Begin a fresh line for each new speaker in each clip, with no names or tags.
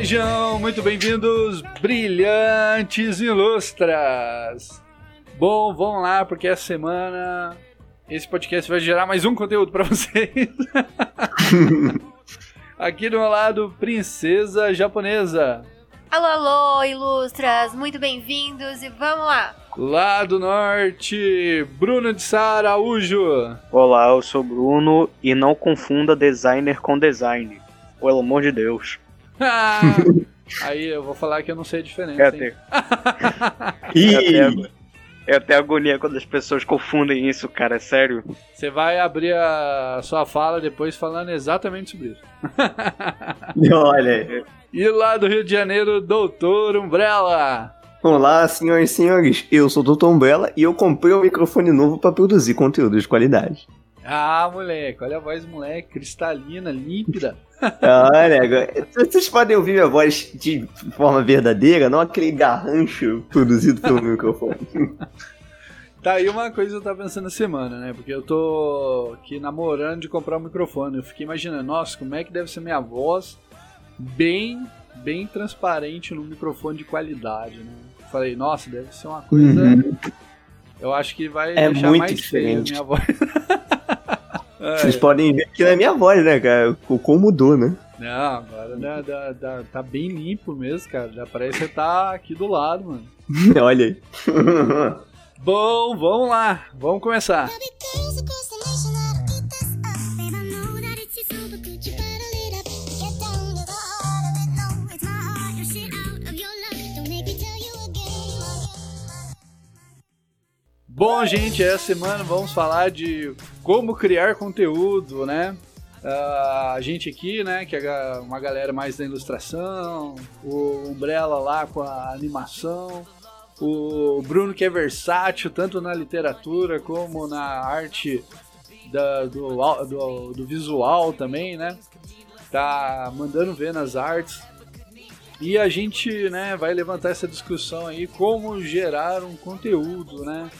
Sejam muito bem-vindos, brilhantes ilustras! Bom, vamos lá, porque essa semana esse podcast vai gerar mais um conteúdo para vocês. Aqui do meu lado, Princesa Japonesa.
Alô, alô, ilustras, muito bem-vindos e vamos lá!
Lá do norte, Bruno de Sá Araújo.
Olá, eu sou Bruno e não confunda designer com design. Pelo amor de Deus.
Ah, aí eu vou falar que eu não sei a diferença.
É
hein?
até, é, até, é até agonia quando as pessoas confundem isso, cara, é sério.
Você vai abrir a sua fala depois falando exatamente sobre isso.
Olha,
E lá do Rio de Janeiro, Doutor Umbrella.
olá, senhoras e senhores. Eu sou o Dr. Umbrella e eu comprei um microfone novo para produzir conteúdo de qualidade.
Ah, moleque, olha a voz do moleque, cristalina, límpida.
Olha, agora- vocês podem ouvir minha voz de forma verdadeira, não aquele garrancho produzido pelo microfone.
Tá aí uma coisa que eu tava pensando na semana, né? Porque eu tô aqui namorando de comprar um microfone. Eu fiquei imaginando, nossa, como é que deve ser minha voz bem, bem transparente num microfone de qualidade, né? Falei, nossa, deve ser uma coisa.
Uhum.
Eu acho que vai
É
deixar
muito
mais feia a
diferente.
minha voz. É,
Vocês podem ver aqui na minha voz, né, cara? O como mudou, né?
Não, agora dá- dá- dá- tá bem limpo mesmo, cara. Já parece que você tá aqui do lado, mano.
Olha aí.
Bom, vamos lá. Vamos começar. Bom, gente, essa semana vamos falar de como criar conteúdo, né? Ah, a gente aqui, né, que é uma galera mais da ilustração, o Umbrella lá com a animação, o Bruno que é versátil tanto na literatura como na arte da- do, do, do visual também, né? Tá mandando ver nas artes. E a gente, né, vai levantar essa discussão aí, como gerar um conteúdo, né?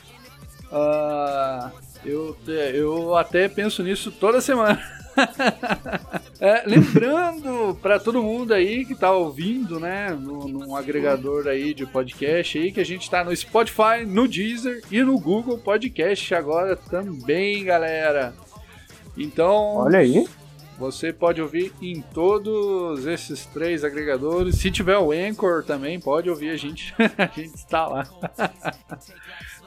Ah, eu, eu até penso nisso toda semana. É, lembrando para todo mundo aí que tá ouvindo, né, no, num agregador aí de podcast aí, que a gente tá no Spotify, no Deezer e no Google Podcast agora também, galera. Então,
Olha aí.
Você pode ouvir em todos esses três agregadores. Se tiver o Anchor também, pode ouvir a gente. a gente está lá.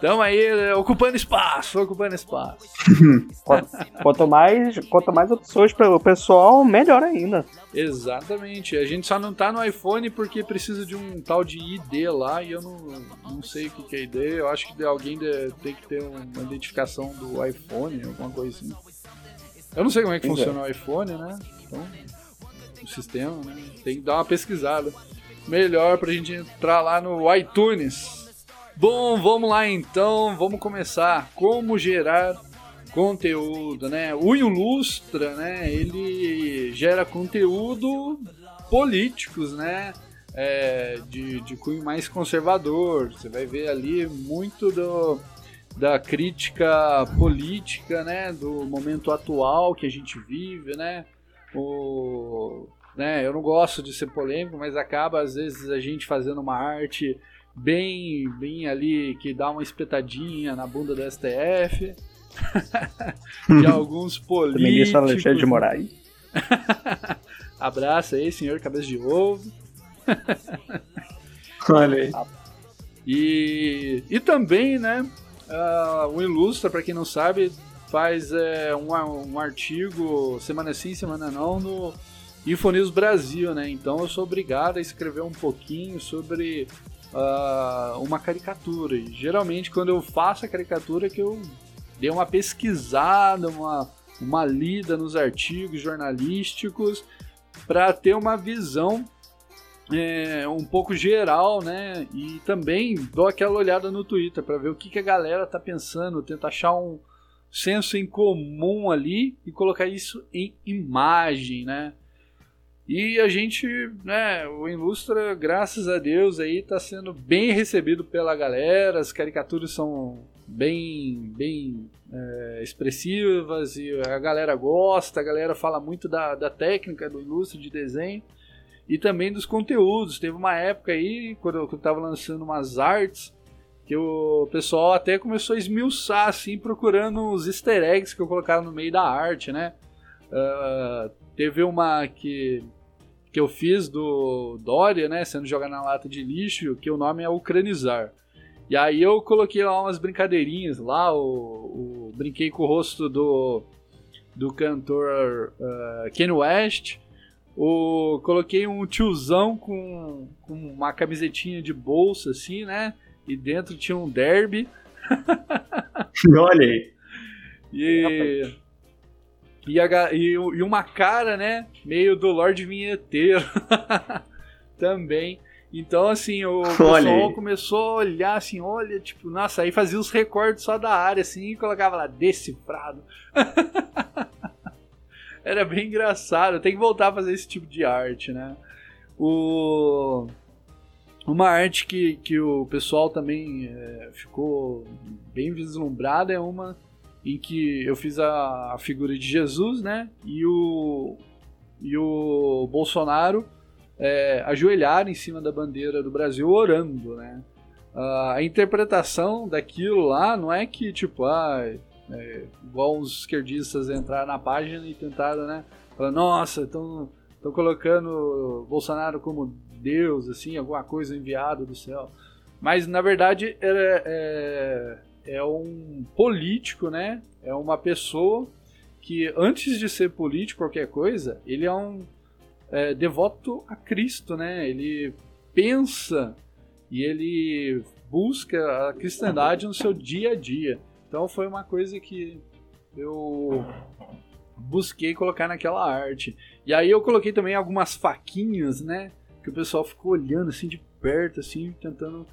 Tamo aí, eh, ocupando espaço, ocupando espaço.
Quanto, quanto mais, quanto mais opções para o pessoal, melhor ainda.
Exatamente. A gente só não tá no iPhone porque precisa de um tal de ID lá e eu não, não sei o que é ID. Eu acho que alguém de- tem que ter uma identificação do iPhone, alguma coisa assim. Eu não sei como é que
Pois
funciona o iPhone, né? Então, o sistema, né? Tem que dar uma pesquisada. Melhor pra gente entrar lá no iTunes. Bom, vamos lá então, vamos começar. Como gerar conteúdo, né? O Ilustra, né? Ele gera conteúdo políticos, né? É, de, de cunho mais conservador. Você vai ver ali muito do, da crítica política, né? Do momento atual que a gente vive, né? O, né? Eu não gosto de ser polêmico, mas acaba às vezes a gente fazendo uma arte bem, bem ali que dá uma espetadinha na bunda do STF. de alguns políticos.
Ministro Alexandre de Moraes.
Abraço aí, senhor cabeça de ovo.
Olha aí.
E, e também, né, ah, o Ilustra, para quem não sabe, faz é, um, um artigo semana sim, semana não, no Infonews Brasil, né? Então eu sou obrigado a escrever um pouquinho sobre ah, uma caricatura. E geralmente quando eu faço a caricatura é que eu dei uma pesquisada, uma, uma lida nos artigos jornalísticos para ter uma visão é, um pouco geral, né? E também dou aquela olhada no Twitter para ver o que, que a galera tá pensando, tentar achar um senso em comum ali e colocar isso em imagem, né? E a gente, né, o Ilustra, graças a Deus, aí tá sendo bem recebido pela galera, as caricaturas são bem, bem é, expressivas e a galera gosta, a galera fala muito da, da técnica do Ilustra de desenho. E também dos conteúdos. Teve uma época aí, quando eu, quando eu tava lançando umas artes, que o pessoal até começou a esmiuçar, assim, procurando os easter eggs que eu colocava no meio da arte, né? Ah, teve uma que, que eu fiz do Dória, né? Sendo jogado na lata de lixo, que o nome é Ucranizar. E aí eu coloquei lá umas brincadeirinhas lá, o, o- brinquei com o rosto do, do cantor ah, Kanye West. O, coloquei um tiozão com, com uma camisetinha de bolsa, assim, né? E dentro tinha um derby.
Olha aí.
E, e, a e, e uma cara, né? Meio do Lorde Vinheteiro. Também. Então, assim, o pessoal
Olha
começou a olhar assim, olha, tipo, nossa, aí fazia os recortes só da área, assim, e colocava lá, decifrado. Era bem engraçado. Tem que voltar a fazer esse tipo de arte, né? O... Uma arte que, que o pessoal também é, ficou bem vislumbrada é uma em que eu fiz a, a figura de Jesus, né? E o, e o Bolsonaro é, em cima da bandeira do Brasil orando, né? A interpretação daquilo lá não é que, tipo, ah, é, igual os esquerdistas entraram na página e tentaram, né? Falar, nossa, estão colocando Bolsonaro como Deus, assim, alguma coisa enviada do céu. Mas, na verdade, é, é, é um político, né? É uma pessoa que, antes de ser político, qualquer coisa, ele é um é, devoto a Cristo, né? Ele pensa e ele busca a cristandade no seu dia a dia. Então foi uma coisa que eu busquei colocar naquela arte. E aí eu coloquei também algumas faquinhas, né? Que o pessoal ficou olhando assim de perto, assim, tentando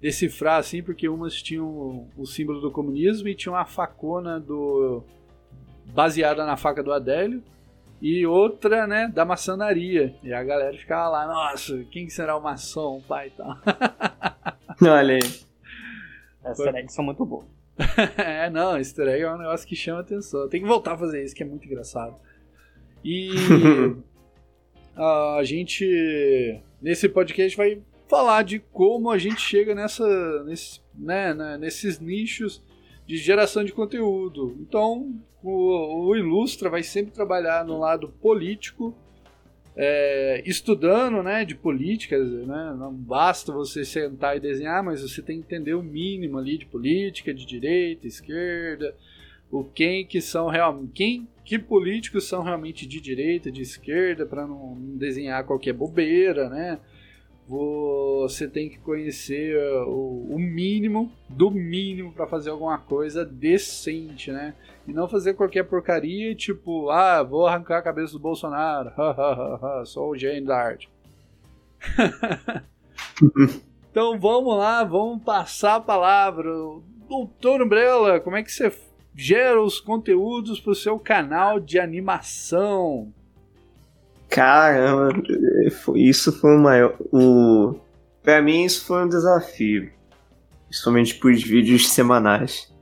decifrar, assim, porque umas tinham o símbolo do comunismo e tinha uma facona do baseada na faca do Adélio e outra, né, da maçonaria. E a galera ficava lá, nossa, quem será o maçom, pai e tal.
Olha aí.
As eggs são muito boas.
é, não, easter egg é um negócio que chama atenção. Tem que voltar a fazer isso, que é muito engraçado. E a gente, nesse podcast, vai falar de como a gente chega nessa, nesse, né, né, nesses nichos de geração de conteúdo. Então, o, o Ilustra vai sempre trabalhar no lado político, é, estudando né, de política. Né, não basta você sentar e desenhar, mas você tem que entender o mínimo ali de política, de direita, esquerda, o quem que são realmente. Quem, que políticos são realmente de direita, de esquerda, para não desenhar qualquer bobeira, né? Você tem que conhecer o, o mínimo do mínimo para fazer alguma coisa decente, né? E não fazer qualquer porcaria, tipo, ah, vou arrancar a cabeça do Bolsonaro, sou o gênio da arte. então vamos lá, vamos passar a palavra. Doutor Umbrella, como é que você gera os conteúdos para o seu canal de animação?
Caramba, isso foi o maior. O... Pra mim, isso foi um desafio. Principalmente pros vídeos semanais.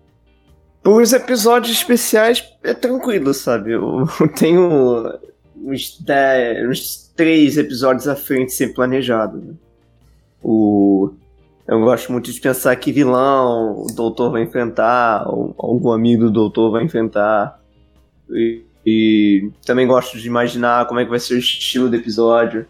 Os episódios especiais é tranquilo, sabe? Eu tenho uns, 10, uns 3 episódios à frente sem planejado. né? O... Eu gosto muito de pensar que vilão o doutor vai enfrentar, ou algum amigo do doutor vai enfrentar. E, e também gosto de imaginar como é que vai ser o estilo do episódio.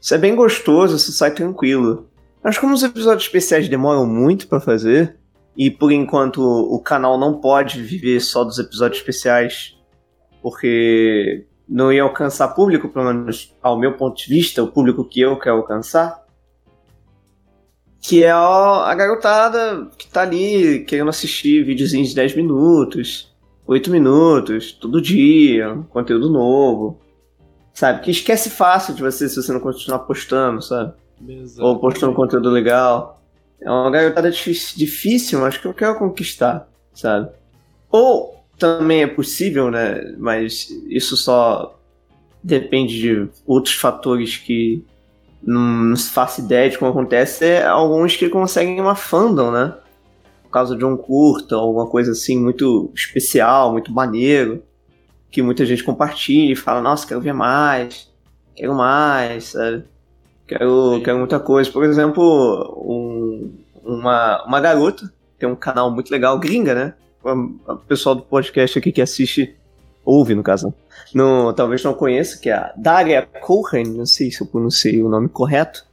Isso é bem gostoso, isso sai tranquilo. Mas como os episódios especiais demoram muito pra fazer, e por enquanto o canal não pode viver só dos episódios especiais, porque não ia alcançar público, pelo menos ao meu ponto de vista, o público que eu quero alcançar, que é a garotada que tá ali querendo assistir videozinhos de 10 minutos, 8 minutos, todo dia, conteúdo novo. Sabe? Que esquece fácil de você se você não continuar postando, sabe? Ou postando conteúdo legal. É uma garotada difícil, mas que eu quero conquistar, sabe? Ou também é possível, né? Mas isso só depende de outros fatores que não se faço ideia de como acontece. É alguns que conseguem uma fandom, né? Por causa de um curta, alguma coisa assim muito especial, muito maneiro. Que muita gente compartilha e fala, nossa, quero ver mais. quero mais, sabe? Quero, quero muita coisa. Por exemplo, um- uma, uma garota tem um canal muito legal, gringa, né? O pessoal do podcast aqui que assiste, ouve no caso, né? no, talvez não conheça, que é a Daria Cohen, não sei se eu pronunciei o nome correto.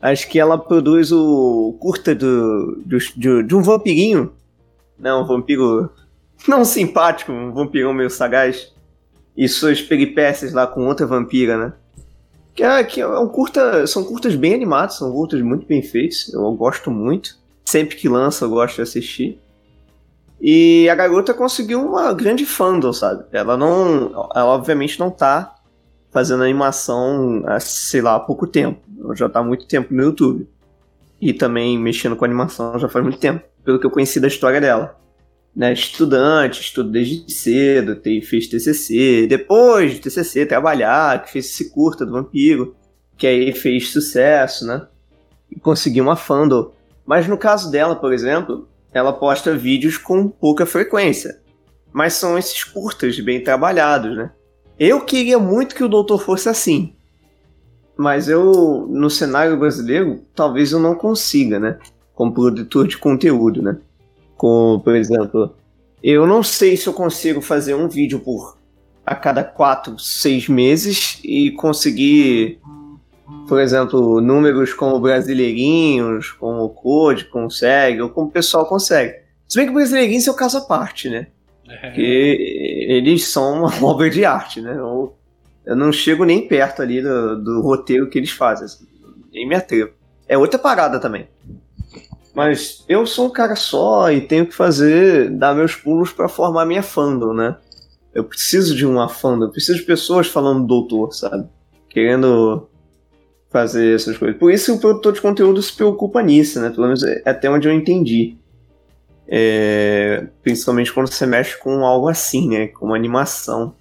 Acho que ela produz o curta do, do- de, de um vampirinho. Não, um vampiro não simpático, um vampirão meio sagaz. E suas peripécias lá com outra vampira, né? Que é, que é um curta. São curtas bem animados, são curtas muito bem feitos. Eu gosto muito. Sempre que lança, eu gosto de assistir. E a garota conseguiu uma grande fandom, sabe? Ela não. Ela obviamente não tá fazendo animação há, sei lá, há pouco tempo. Ela já tá há muito tempo no YouTube. E também mexendo com animação já faz muito tempo, pelo que eu conheci da história dela. Né, estudante, estuda desde cedo, tem, fez TCC, depois de TCC trabalhar, que fez esse curta do vampiro, que aí fez sucesso, né? E conseguiu uma fandom. Mas no caso dela, por exemplo, ela posta vídeos com pouca frequência. Mas são esses curtas bem trabalhados, né? Eu queria muito que o Doutor fosse assim. Mas eu, no cenário brasileiro, talvez eu não consiga, né? Como produtor de conteúdo, né? Como, por exemplo, eu não sei se eu consigo fazer um vídeo por a cada quatro, seis meses e conseguir, por exemplo, números como Brasileirinhos, como o Code consegue, ou como o pessoal consegue. Se bem que o Brasileirinhos é o caso à parte, né? Porque eles são uma obra de arte, né? Eu, eu não chego nem perto ali do, do roteiro que eles fazem. assim, nem me atrevo. É outra parada também. Mas eu sou um cara só e tenho que fazer, dar meus pulos pra formar minha fandom, né? Eu preciso de uma fandom, eu preciso de pessoas falando doutor, sabe? Querendo fazer essas coisas. Por isso o produtor de conteúdo se preocupa nisso, né? Pelo menos é até onde eu entendi. É, principalmente quando você mexe com algo assim, né? Com animação.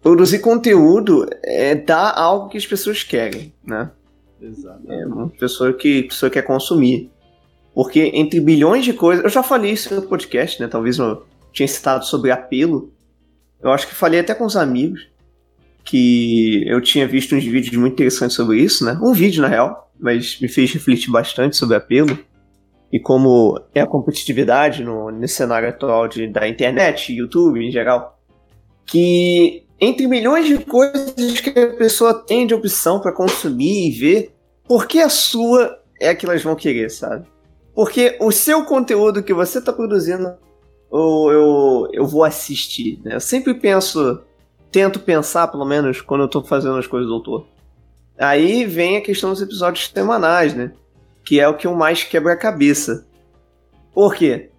Produzir conteúdo é dar algo que as pessoas querem, né?
Exato.
É uma pessoa que a pessoa quer consumir. Porque entre bilhões de coisas. Eu já falei isso no podcast, né? Talvez eu tinha citado sobre apelo. Eu acho que falei até com os amigos. Que eu tinha visto uns vídeos muito interessantes sobre isso, né? Um vídeo, na real. Mas me fez refletir bastante sobre apelo. E como é a competitividade no, nesse cenário atual de, da internet, YouTube em geral. Que entre milhões de coisas que a pessoa tem de opção para consumir e ver, por que a sua é que elas vão querer, sabe? Porque o seu conteúdo que você tá produzindo, eu, eu, eu vou assistir, né? Eu sempre penso, tento pensar, pelo menos, quando eu tô fazendo as coisas do autor. Aí vem a questão dos episódios semanais, né? Que é o que eu mais quebra a cabeça. Por quê?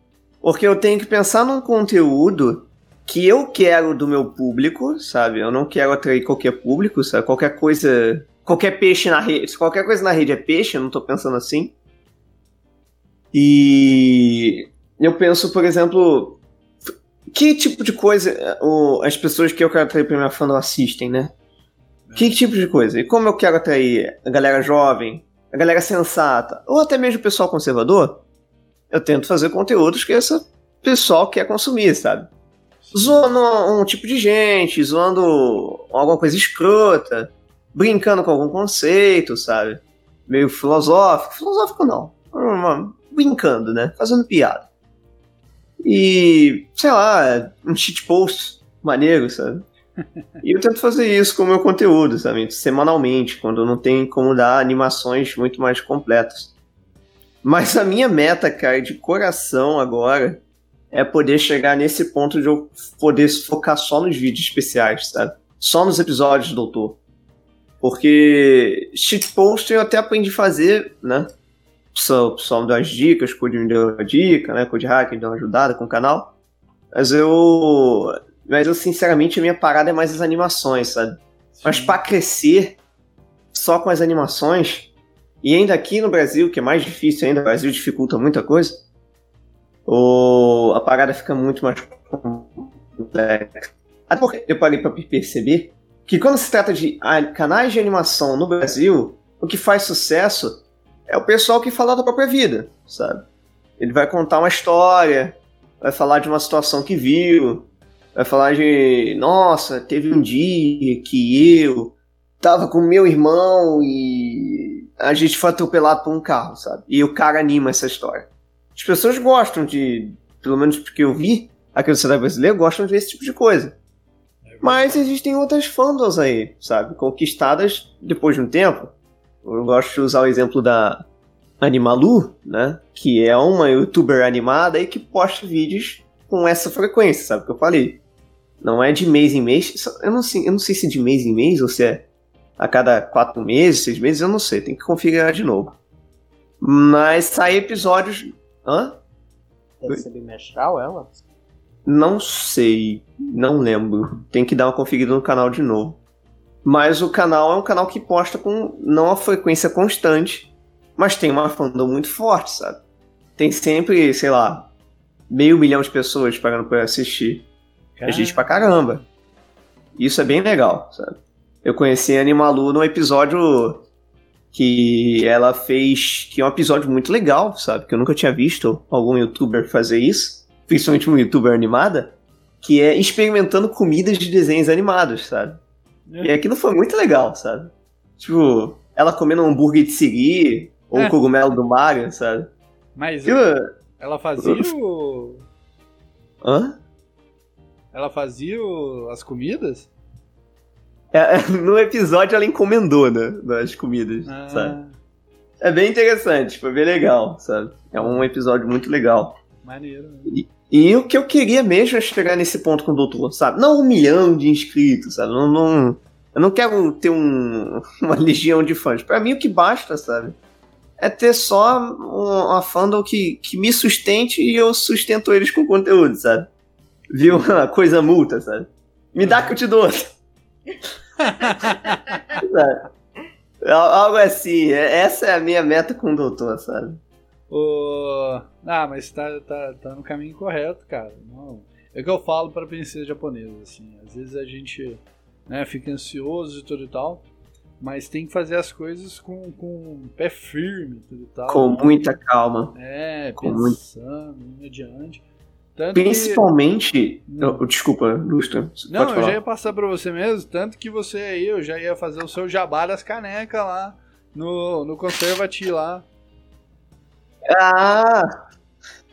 Porque eu tenho que pensar num conteúdo que eu quero do meu público, sabe? Eu não quero atrair qualquer público, sabe? Qualquer coisa. Qualquer peixe na rede. Se qualquer coisa na rede é peixe, eu não tô pensando assim. E eu penso, por exemplo, que tipo de coisa o- as pessoas que eu quero atrair pra minha fandom assistem, né? Que tipo de coisa? E como eu quero atrair a galera jovem, a galera sensata, ou até mesmo o pessoal conservador, eu tento fazer conteúdos que esse pessoal quer consumir, sabe? zoando um, um tipo de gente, zoando alguma coisa escrota, brincando com algum conceito, sabe? Meio filosófico. Filosófico não. Brincando, né? Fazendo piada. E, sei lá, um cheat post maneiro, sabe? E eu tento fazer isso com o meu conteúdo, sabe? Semanalmente, quando não tem como dar animações muito mais completas. Mas a minha meta, cara, de coração agora, é poder chegar nesse ponto de eu poder focar só nos vídeos especiais, sabe? Só nos episódios do Doutor. Porque shitpost eu até aprendi a fazer, né? O pessoal, me deu as dicas, o Code me deu a dica, né? Code Hack me deu uma ajudada com o canal. Mas eu. Mas eu, sinceramente, a minha parada é mais as animações, sabe? Mas pra crescer só com as animações, e ainda aqui no Brasil, que é mais difícil ainda, o Brasil dificulta muita coisa, o, a parada fica muito mais complexa. Até porque eu parei pra perceber que quando se trata de canais de animação no Brasil, o que faz sucesso é o pessoal que fala da própria vida, sabe? Ele vai contar uma história, vai falar de uma situação que viu, vai falar de, nossa, teve um dia que eu tava com meu irmão e a gente foi atropelado por um carro, sabe? E o cara anima essa história. As pessoas gostam de, pelo menos porque eu vi, aqui no cenário brasileiro, gostam de ver esse tipo de coisa. Mas existem outras fandoms aí, sabe? Conquistadas depois de um tempo. Eu gosto de usar o exemplo da Animalu, né? Que é uma youtuber animada e que posta vídeos com essa frequência, sabe? Que eu falei. Não é de mês em mês. Eu não, sei, eu não sei se é de mês em mês ou se é a cada quatro meses, seis meses, eu não sei. Tem que configurar de novo. Mas sai episódios. Hã?
Deve ser bimestral ela?
Não sei, não lembro. Tem que dar uma conferida no canal de novo. Mas o canal é um canal que posta com não a frequência constante, mas tem uma fandom muito forte, sabe? Tem sempre, sei lá, meio milhão de pessoas pagando pra assistir. É gente pra caramba. Isso é bem legal, sabe? Eu conheci a Animalu num episódio que ela fez, que é um episódio muito legal, sabe? Que eu nunca tinha visto algum youtuber fazer isso principalmente uma youtuber animada, que é experimentando comidas de desenhos animados, sabe? E aquilo foi muito legal, sabe? Tipo, ela comendo um hambúrguer de siri, ou
É.
o cogumelo do Mario, sabe?
Mas
Aquilo...
ela fazia o...
Hã?
Ela fazia o- as comidas?
É, no episódio ela encomendou, né? Das comidas,
Ah,
sabe? É bem interessante, foi bem legal, sabe? É um episódio muito legal.
maneiro.
E o que eu queria mesmo é chegar nesse ponto com o doutor, sabe? Não um milhão de inscritos, sabe? Não, não- eu não quero ter um- uma legião de fãs. Pra mim o que basta, sabe? É ter só um- uma fandom que, que me sustente e eu sustento eles com conteúdo, sabe? Viu? Uma coisa multa, sabe? Me dá que eu te dou. Sabe? Algo assim. é- Essa é a minha meta com o doutor, sabe?
O... Ah, mas tá, tá, tá no caminho correto, cara. Não. É o que eu falo pra princesa japonesa, assim. Às vezes a gente né, fica ansioso e tudo e tal, mas tem que fazer as coisas com, com pé firme e tudo e tal.
Com muita calma.
É,
com muito-
pensando, indo adiante. Tanto que-
Principalmente.
Não.
Oh, desculpa, Lustra.
Não, eu
falar.
já ia passar pra você mesmo, tanto que você aí, eu já ia fazer o seu jabá das canecas lá no, no Conservati lá.
Ah!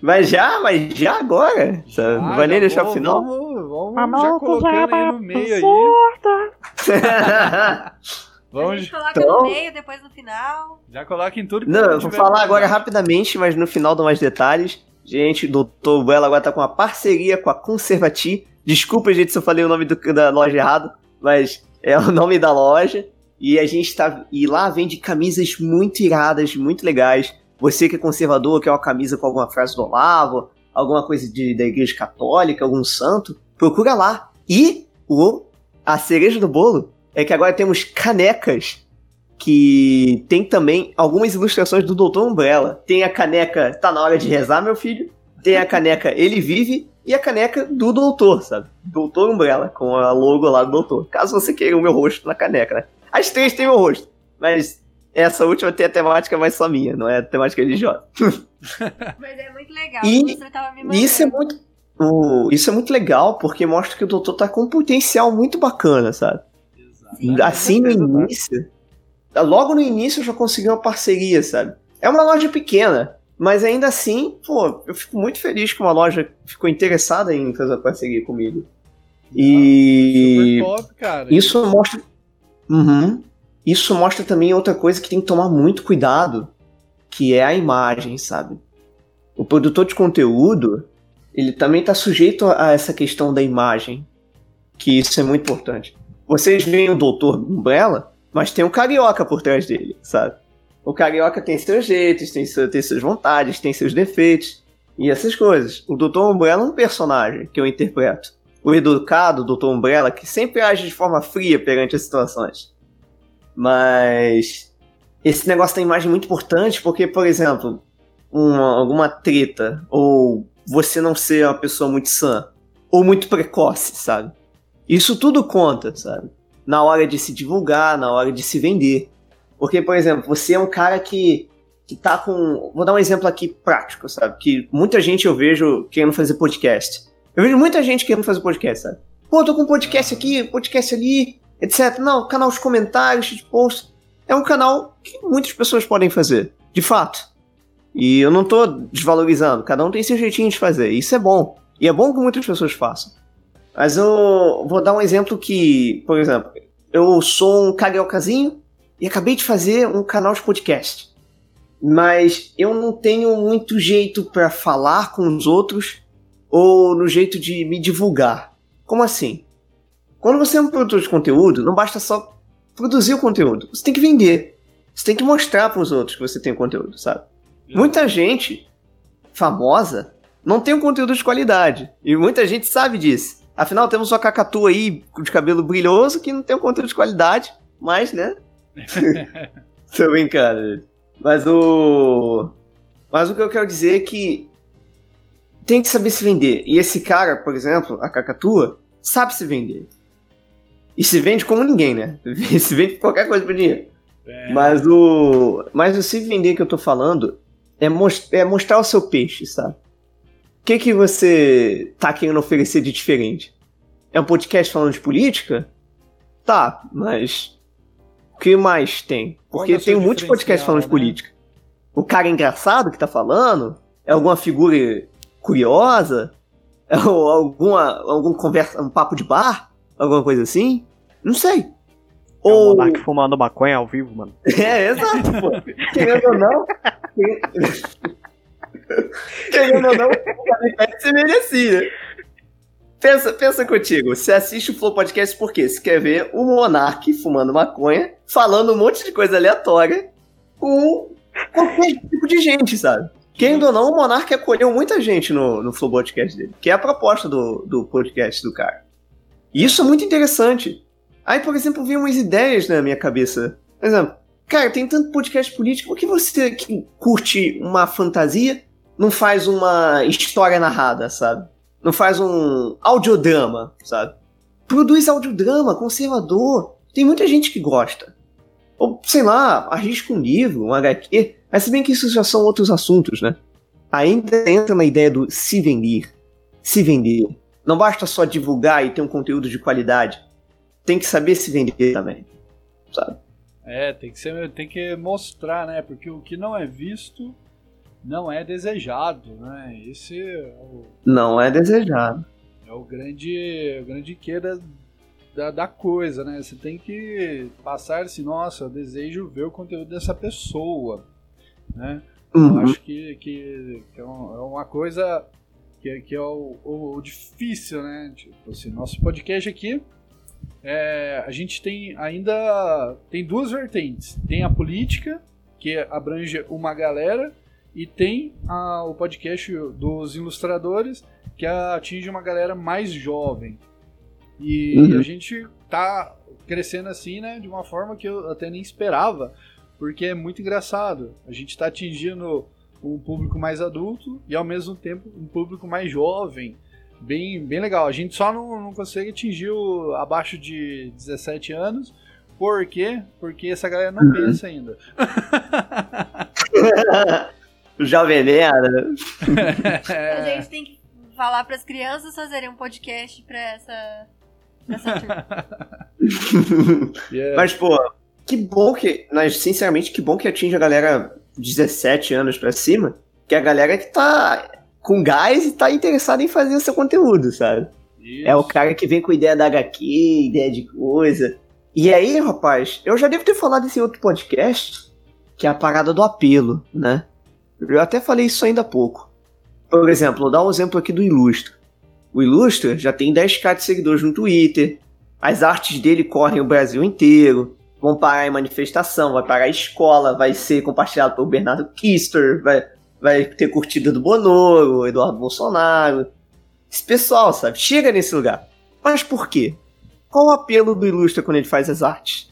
Mas já, mas já agora? Não
Ah,
vai nem
já
deixar o final?
Vamos, vamos já colocando
já
aí no meio aí.
A
Vamos,
gente coloca
Então-
no meio, depois no final.
já coloca em tudo que
Não, eu vou falar agora rapidamente, mas no final dou mais detalhes. Gente, o Dr. Bela agora tá com uma parceria com a Conservati. Desculpa, gente, se eu falei o nome do- da loja errado, mas é o nome da loja. E a gente tá. E lá vende camisas muito iradas, muito legais. Você que é conservador, quer uma camisa com alguma frase do Olavo, alguma coisa de, da igreja católica, algum santo, procura lá. E o, a cereja do bolo é que agora temos canecas que tem também algumas ilustrações do Doutor Umbrella. Tem a caneca Tá na hora de rezar, meu filho. Tem a caneca Ele Vive e a caneca do Doutor, sabe? Doutor Umbrella, com a logo lá do Doutor. Caso você queira o meu rosto na caneca, né? As três têm meu rosto, mas essa última tem a temática mais só minha, não é a temática religiosa.
Mas é muito legal.
E-
Lustra tava me mandando.
Isso é muito. o- isso é muito legal, porque mostra que o Doutor tá com um potencial muito bacana, sabe?
Exato.
Assim no início. Logo no início eu já consegui uma parceria, sabe? É uma loja pequena, mas ainda assim, pô, eu fico muito feliz que uma loja ficou interessada em fazer uma parceria comigo. E
Super top, cara.
isso mostra. Uhum. Isso mostra também outra coisa que tem que tomar muito cuidado, que é a imagem, sabe? O produtor de conteúdo, ele também tá sujeito a essa questão da imagem, que isso é muito importante. Vocês veem o Doutor Umbrella, mas tem um carioca por trás dele, sabe? O carioca tem seus jeitos, tem, seu, tem suas vontades, tem seus defeitos e essas coisas. O Doutor Umbrella é um personagem que eu interpreto. O educado Doutor Umbrella, que sempre age de forma fria perante as situações. Mas esse negócio da imagem é muito importante porque, por exemplo, uma, alguma treta, ou você não ser uma pessoa muito sã, ou muito precoce, sabe? Isso tudo conta, sabe? Na hora de se divulgar, na hora de se vender. Porque, por exemplo, você é um cara que, que tá com. Vou dar um exemplo aqui prático, sabe? Que muita gente eu vejo querendo fazer podcast. Eu vejo muita gente querendo fazer podcast, sabe? Pô, tô com podcast aqui, podcast ali. Etc. Não, canal de comentários, de posts. É um canal que muitas pessoas podem fazer, de fato. E eu não tô desvalorizando, cada um tem seu jeitinho de fazer. Isso é bom. E é bom que muitas pessoas façam. Mas eu vou dar um exemplo que, por exemplo, eu sou um cariocazinho e acabei de fazer um canal de podcast. Mas eu não tenho muito jeito pra falar com os outros ou no jeito de me divulgar. Como assim? Quando você é um produtor de conteúdo, não basta só produzir o conteúdo. Você tem que vender. Você tem que mostrar para os outros que você tem conteúdo, sabe? Muita gente famosa não tem um conteúdo de qualidade. E muita gente sabe disso. Afinal, temos uma cacatu aí de cabelo brilhoso que não tem um conteúdo de qualidade, mas, né? Tô brincando. Mas o. Mas o que eu quero dizer é que tem que saber se vender. E esse cara, por exemplo, a cacatua, sabe se vender. E se vende como ninguém, né? Se vende qualquer coisa por dinheiro.
É,
Mas o. Mas o se vender que eu tô falando é, mos- é mostrar o seu peixe, sabe? O que, que você tá querendo oferecer de diferente? É um podcast falando de política? Tá, mas. O que mais tem? Porque tem muitos podcasts falando de
né?
política. O cara engraçado que tá falando? É alguma figura curiosa? É alguma, algum conversa, um papo de bar? Alguma coisa assim? Não sei.
É o
Ou.
Monark fumando maconha ao vivo, mano.
É, exato, pô. Querendo ou não. Querendo ou não, você merecia. Pensa, pensa contigo, você assiste o Flow Podcast por quê? Você quer ver o Monark fumando maconha, falando um monte de coisa aleatória com qualquer tipo de gente, sabe? Querendo ou não, o Monark acolheu muita gente no, no Flow Podcast dele, que é a proposta do, do podcast do cara. E isso é muito interessante. Aí, por exemplo, vi umas ideias na minha cabeça. Por exemplo, cara, tem tanto podcast político, por que você que curte uma fantasia não faz uma história narrada, sabe? Não faz um audiodrama, sabe? Produz audiodrama, conservador. Tem muita gente que gosta. Ou, sei lá, arrisca um livro, um HQ. Mas se bem que isso já são outros assuntos, né? Ainda entra na ideia do se vender. Se vender. Não basta só divulgar e ter um conteúdo de qualidade. Tem que saber se vender também. Sabe?
É, tem que, ser, tem que mostrar, né? Porque o que não é visto não é desejado, né? Esse é o,
Não é desejado.
é o grande, o grande que da, da, da coisa, né? Você tem que passar assim, nossa, eu desejo ver o conteúdo dessa pessoa, né? Eu
Uhum.
acho que, que, que é, é uma coisa que, que é o, o- o difícil, né? Tipo assim, nosso podcast aqui, é, a gente tem ainda tem duas vertentes. Tem a política, que abrange uma galera, e tem a- o podcast dos ilustradores, que atinge uma galera mais jovem. E
Uhum.
a gente tá crescendo assim, né? De uma forma que eu até nem esperava, porque é muito engraçado. A gente tá atingindo um público mais adulto e ao mesmo tempo um público mais jovem. Bem, bem legal. A gente só não, não consegue atingir o abaixo de 17 anos. Por quê? Porque essa galera não
Uhum.
pensa ainda.
Jovem Nerd.
A gente tem que falar pras crianças fazerem um podcast pra essa, pra essa turma.
Yeah.
Mas, pô, que bom que. Mas, sinceramente, que bom que atinge a galera 17 anos pra cima. Que é a galera que tá com gás e tá interessada em fazer o seu conteúdo, sabe?
Isso.
É o cara que vem com ideia da HQ, ideia de coisa. E aí, rapaz, eu já devo ter falado desse outro podcast, que é a parada do apelo, né? Eu até falei isso ainda há pouco. Por exemplo, vou dar um exemplo aqui do Ilustra. O Ilustra já tem 10k de seguidores no Twitter. As artes dele correm o Brasil inteiro. Vão parar em manifestação, vai parar em escola, vai ser compartilhado pelo Bernardo Kister, vai, vai ter curtida do Bonoro, Eduardo Bolsonaro. Esse pessoal, sabe? Chega nesse lugar. Mas por quê? Qual o apelo do Ilustra quando ele faz as artes?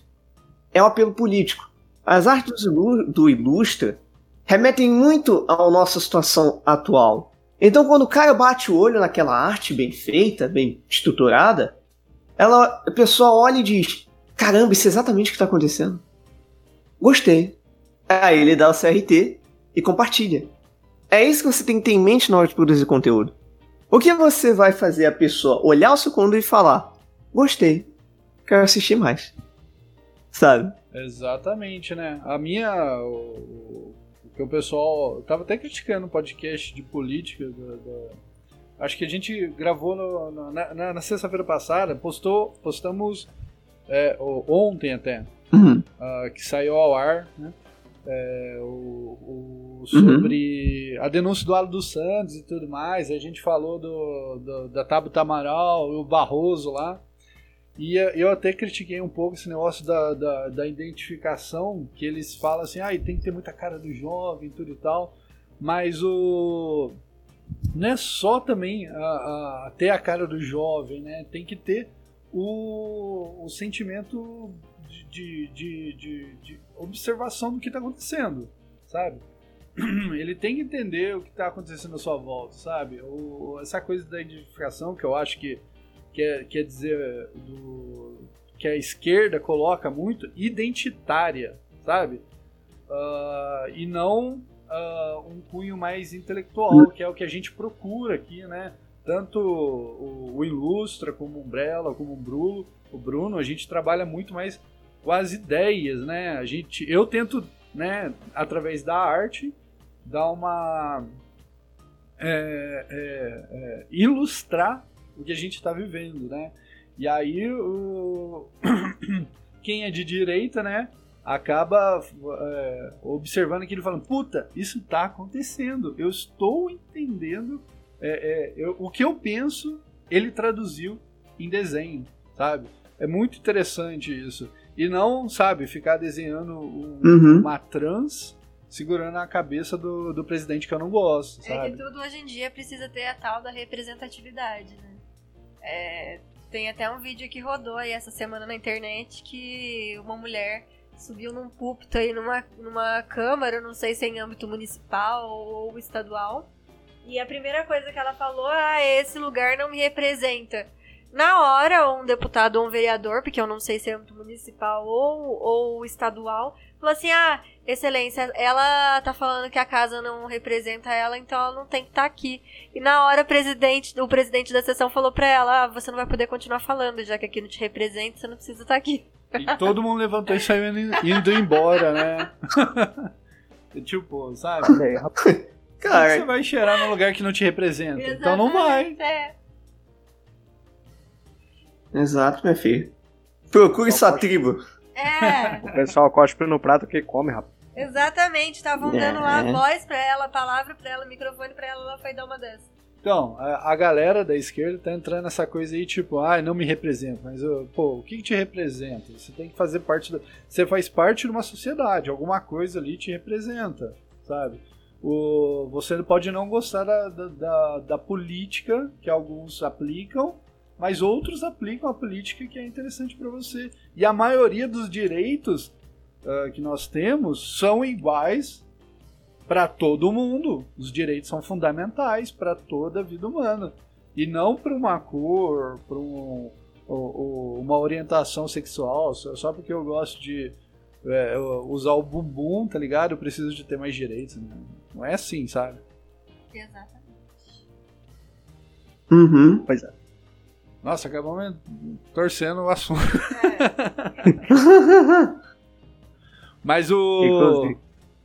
É um apelo político. As artes do Ilu- do Ilustra remetem muito à nossa situação atual. Então, quando o cara bate o olho naquela arte bem feita, bem estruturada, ela, a pessoa olha e diz: Caramba, isso é exatamente o que está acontecendo. Gostei. Aí ele dá o CRT e compartilha. É isso que você tem que ter em mente na hora de produzir conteúdo. O que você vai fazer a pessoa olhar o seu conteúdo e falar: Gostei. quero assistir mais. Sabe?
Exatamente, né? A minha. O, o que o pessoal. Eu tava até criticando o podcast de política. da- da- acho que a gente gravou no- na, na- na sexta-feira passada, postou, postamos é, ontem até,
Uhum.
ah, que saiu ao ar, né? É, o, o- sobre a denúncia do Alo dos Santos e tudo mais. A gente falou do, do- da Tabata Amaral e o Barroso lá. E eu até critiquei um pouco esse negócio da, da, da identificação, que eles falam assim, ah, tem que ter muita cara do jovem tudo e tal. Mas o. Não é só também a, a- ter a cara do jovem, né? Tem que ter o, o sentimento de, de, de, de- observação do que está acontecendo, sabe? Ele tem que entender o que está acontecendo à sua volta, sabe? O, essa coisa da identificação que eu acho que quer, quer dizer do, que a esquerda coloca muito identitária, sabe? Ah, e não ah, um cunho mais intelectual, que é o que a gente procura aqui, né? Tanto o, o Ilustra, como o Umbrella, como o Bruno, o Bruno, a gente trabalha muito mais com as ideias, né? A gente, eu tento, né, através da arte, dar uma é, é, é, ilustrar o que a gente está vivendo, né? E aí o quem é de direita, né, acaba é, observando aquilo e falando, puta, isso tá acontecendo, eu estou entendendo é, é, eu- o que eu penso, ele traduziu em desenho, sabe? É muito interessante isso. E não, sabe, ficar desenhando um-
Uhum.
uma trans segurando a cabeça do, do presidente que eu não gosto,
É que
sabe?
tudo hoje em dia precisa ter a tal da representatividade, né? É, tem até um vídeo que rodou aí essa semana na internet que uma mulher subiu num púlpito aí numa, numa câmara, não sei se é em âmbito municipal ou estadual. E a primeira coisa que ela falou, ah, esse lugar não me representa. Na hora, um deputado ou um vereador, porque eu não sei se é municipal ou, ou estadual, falou assim, ah, Excelência, ela tá falando que a casa não representa ela, então ela não tem que estar aqui. E na hora o presidente, o presidente da sessão falou pra ela: ah, você não vai poder continuar falando, já que aqui não te representa, você não precisa estar aqui.
E todo mundo levantou e saiu indo, embora, né? Tipo, sabe? Como você
Cara,
vai cheirar num lugar que não te representa? Então não vai.
Exatamente, É.
exato, meu filho. Procure sua tribo.
É,
O pessoal cospe no prato que come, rapaz.
exatamente. Estavam dando lá a
É.
voz pra ela, a palavra pra ela, o microfone pra ela, ela foi dar uma dessa.
Então, a, a galera da esquerda tá entrando nessa coisa aí, tipo, ah, não me representa. Mas, pô, o que, que te representa? Você tem que fazer parte da. Você faz parte de uma sociedade, alguma coisa ali te representa, sabe? O, você pode não gostar da, da, da, da política que alguns aplicam, mas outros aplicam a política que é interessante para você. E a maioria dos direitos ah, que nós temos são iguais para todo mundo. Os direitos são fundamentais para toda a vida humana. E não para uma cor, para um, uma orientação sexual, só, só porque eu gosto de é, usar o bumbum, tá ligado? Eu preciso de ter mais direitos. Né? Não é assim, sabe?
Exatamente.
Uhum.
Pois é.
Nossa, acabamos torcendo o assunto. Mas o.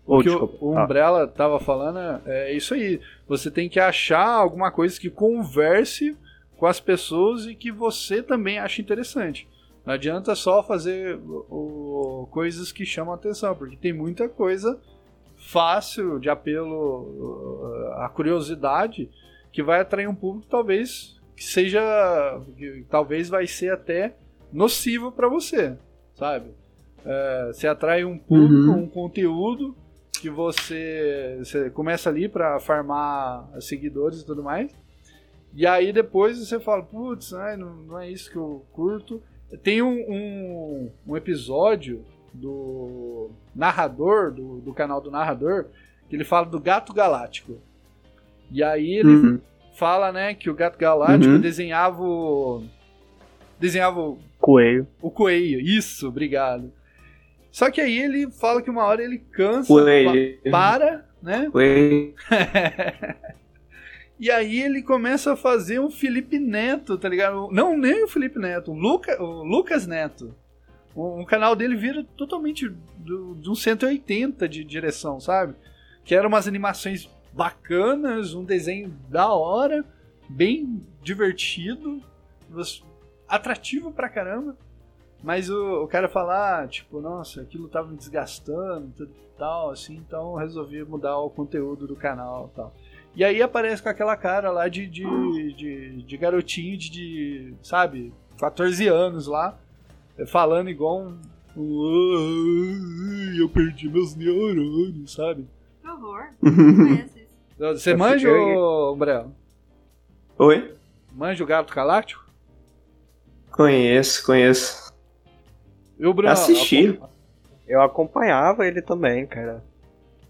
O
Ô,
que o, o
Ah,
Umbrella tava falando é isso aí. Você tem que achar alguma coisa que converse com as pessoas e que você também ache interessante. Não adianta só fazer o- coisas que chamam atenção, porque tem muita coisa fácil de apelo à curiosidade que vai atrair um público talvez que seja que talvez vai ser até nocivo para você, sabe? É, você atrai um público,
Uhum.
um conteúdo que você, você começa ali para farmar seguidores e tudo mais. E aí depois você fala, putz, não, não é isso que eu curto. Tem um, um, um episódio do narrador, do, do canal do narrador, que ele fala do gato galáctico. E aí ele
Uhum.
Fala, né, que o gato galáctico
Uhum.
desenhava o. Desenhava o
Coelho.
o coelho, isso, obrigado. Só que aí ele fala que uma hora ele cansa,
Coelho.
pa- para, né?
Coelho.
E aí ele começa a fazer um Felipe Neto, tá ligado? Não, nem o Felipe Neto, o, Luca, o Lucas Neto. O, o canal dele vira totalmente do, de um 180 de direção, sabe? Que eram umas animações bacanas, um desenho da hora, bem divertido, atrativo pra caramba. Mas o, o cara falar, tipo, nossa, aquilo tava me desgastando tudo e tal, assim, então eu resolvi mudar o conteúdo do canal e tal. E aí aparece com aquela cara lá de, de, de, de garotinho de, de, sabe, 14 anos lá, falando igual um. "Ai, Eu perdi meus neurônios, sabe?
Que horror. Não conheço isso.
Você
Eu
manja,
fiquei-
ô Brel?
Oi?
Manja o Gato Galáctico?
Conheço, conheço.
Eu, Brel,
Assisti.
Eu acompanhava ele também, cara.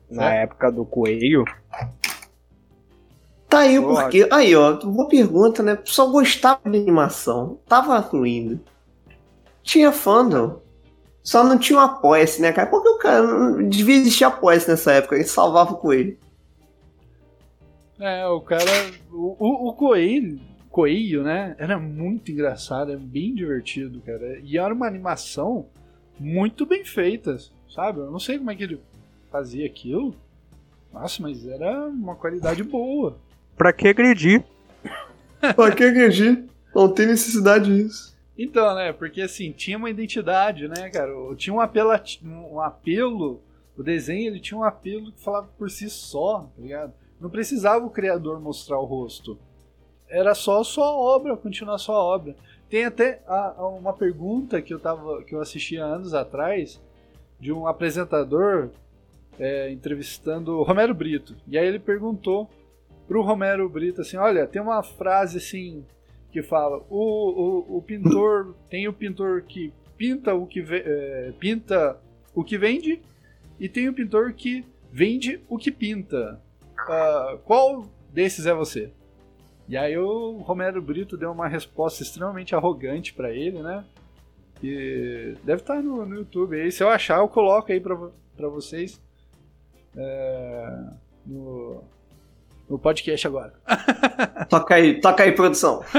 Na época do Coelho.
Tá aí o porquê. Aí, ó, boa pergunta, né? Só gostava de animação. Tava fluindo. Tinha fandom. Só não tinha um apoia-se, né, cara? Porque o cara não devia existir apoia-se nessa época. Ele salvava o coelho.
É, o cara. O, o, o Coelho, Coelho, né? Era muito engraçado, é bem divertido, cara. E era uma animação muito bem feita, sabe? Eu não sei como é que ele fazia aquilo. Nossa, mas era uma qualidade boa.
Pra que agredir?
Pra que agredir? Não tem necessidade disso.
Então, né? Porque assim, tinha uma identidade, né, cara? Tinha um apelo, um apelo. O desenho ele tinha um apelo que falava por si só, tá ligado? Não precisava o criador mostrar o rosto. Era só a sua obra, continuar a sua obra. Tem até a- a uma pergunta que eu, tava, que eu assisti há anos atrás de um apresentador é, entrevistando o Romero Brito. E aí ele perguntou pro Romero Brito assim: olha, tem uma frase assim que fala: o, o, o pintor tem o pintor que pinta o que é, pinta o que vende e tem o pintor que vende o que pinta. Ah, qual desses é você? E aí o Romero Brito deu uma resposta extremamente arrogante pra ele, né? Que deve estar no, no YouTube aí. Se eu achar, eu coloco aí pra vocês é, no, no podcast agora.
Toca aí, toca aí, produção.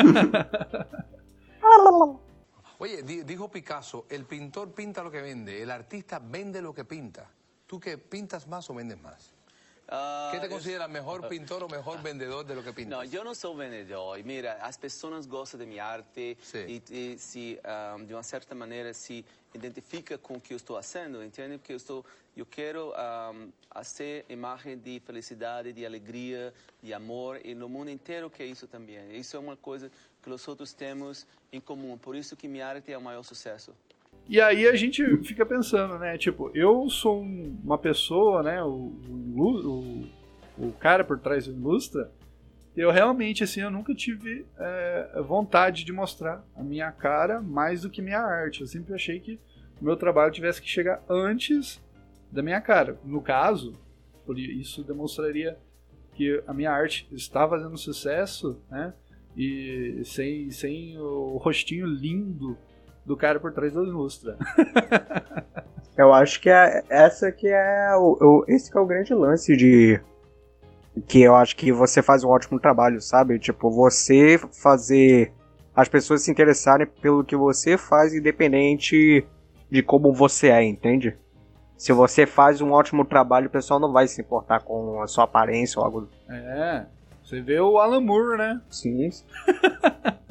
Oye, di- dijo Picasso, el pintor pinta lo que vende, el artista vende lo que pinta. ¿Tú qué pintas más o vendes más?
Ah,
¿Qué te consideras mejor pintor o mejor vendedor de lo que pintas?
Não, eu não sou vendedor. Mira, as pessoas gostam da minha arte
Sim.
e, e se, ah, de uma certa maneira, se identifica com o que eu estou fazendo, entende? Porque eu estou, eu quero ah, fazer imagem de felicidade, de alegria, de amor e no mundo inteiro que isso também. Isso é uma coisa que nós outros temos em comum. Por isso que minha arte é o maior sucesso.
E aí a gente fica pensando, né? Tipo, eu sou um- uma pessoa, né? O, o, o, cara por trás do Ilustra. Eu realmente, assim, eu nunca tive é, vontade de mostrar a minha cara mais do que minha arte. Eu sempre achei que o meu trabalho tivesse que chegar antes da minha cara. No caso, isso demonstraria que a minha arte está fazendo sucesso, né? E sem, sem o rostinho lindo do cara por trás da ilustra.
Eu acho que é, essa que é o, o- esse que é o grande lance de que eu acho que você faz um ótimo trabalho, sabe? Tipo, você fazer as pessoas se interessarem pelo que você faz, independente de como você é, entende? Se você faz um ótimo trabalho, o pessoal não vai se importar com a sua aparência ou algo
É, você vê o Alan Moore, né?
assim.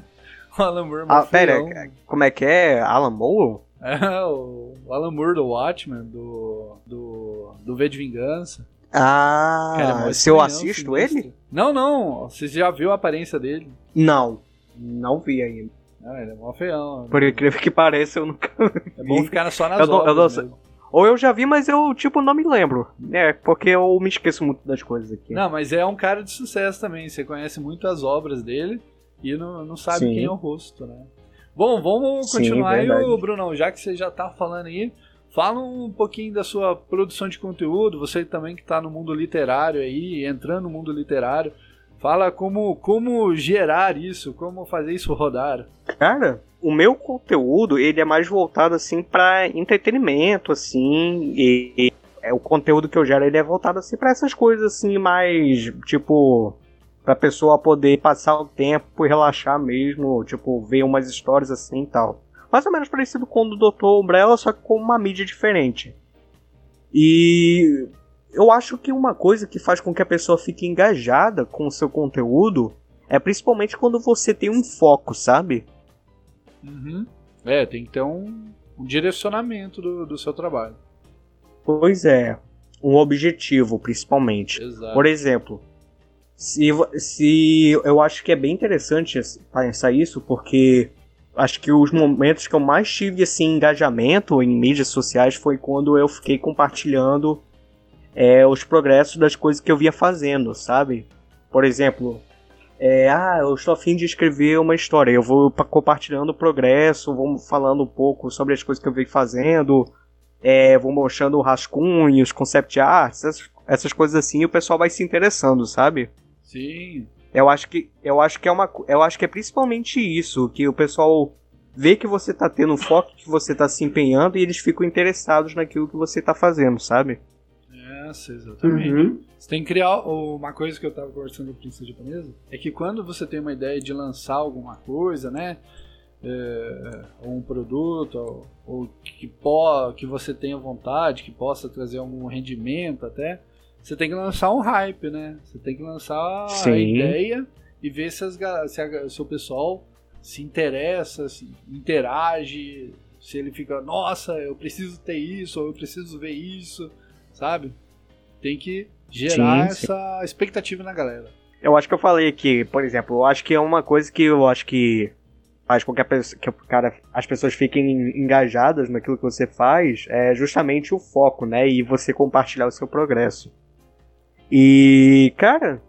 O Alan Moore é
Ah, pera,
feião.
como é que é? Alan Moore?
É, o Alan Moore do Watchmen, do, do, do V de Vingança.
Ah,
Cara, é
se eu assisto ele?
Não, não, você já viu a aparência dele.
Não, não vi ainda.
Ah, ele é mó feião.
Por incrível que pareça, eu nunca
É bom ficar só nas
Eu não- eu
obras
não-. Ou eu já vi, mas eu, tipo, não me lembro. É, porque eu me esqueço muito das coisas aqui.
Não, mas é um cara de sucesso também. Você conhece muito as obras dele e não, não sabe
Sim.
quem é o rosto, né? Bom, vamos
Sim,
continuar aí,
verdade.
ô, Brunão. Já que você já tá falando aí, fala um pouquinho da sua produção de conteúdo. Você também que tá no mundo literário aí, entrando no mundo literário. Fala como, como gerar isso, como fazer isso rodar.
Cara, o meu conteúdo, ele é mais voltado, assim, pra entretenimento, assim, e, e é, o conteúdo que eu gero, ele é voltado, assim, pra essas coisas, assim, mais, tipo, Pra pessoa poder passar o tempo e relaxar mesmo, tipo, ver umas histórias assim e tal. Mais ou menos parecido com o do Dr. Umbrella, só que com uma mídia diferente. E eu acho que uma coisa que faz com que a pessoa fique engajada com o seu conteúdo é principalmente quando você tem um foco, sabe?
Uhum. É, tem que ter um, um direcionamento do, do seu trabalho.
Pois é, um objetivo principalmente.
Exato.
Por exemplo, se, se eu acho que é bem interessante pensar isso, porque acho que os momentos que eu mais tive assim engajamento em mídias sociais foi quando eu fiquei compartilhando é, os progressos das coisas que eu via fazendo, sabe? Por exemplo, é, ah, eu estou afim de escrever uma história, eu vou pa- compartilhando o progresso, vou falando um pouco sobre as coisas que eu venho fazendo, é, vou mostrando rascunhos, concept arts, essas, essas coisas assim, e o pessoal vai se interessando, sabe?
Sim.
Eu acho que eu acho que é uma eu acho que é principalmente isso que o pessoal vê que você tá tendo foco que você tá se empenhando e eles ficam interessados naquilo que você tá fazendo, sabe?
Essa, exatamente.
Uhum.
Você tem que criar uma coisa que eu tava conversando com o Princesa Japonesa, é que quando você tem uma ideia de lançar alguma coisa, né? é, ou um produto, ou, ou que, po, que você tenha vontade, que possa trazer algum rendimento até, você tem que lançar um hype, né? Você tem que lançar a
Sim.
ideia e ver se, as, se a- se o pessoal se interessa, se interage, se ele fica, nossa, eu preciso ter isso, ou eu preciso ver isso, sabe? Tem que gerar
Sim, sim.
essa expectativa na galera.
Eu acho que eu falei aqui, por exemplo, eu acho que é uma coisa que eu acho que faz com que, a pessoa, que cara, as pessoas fiquem engajadas naquilo que você faz é justamente o foco, né? E você compartilhar o seu progresso. E, cara,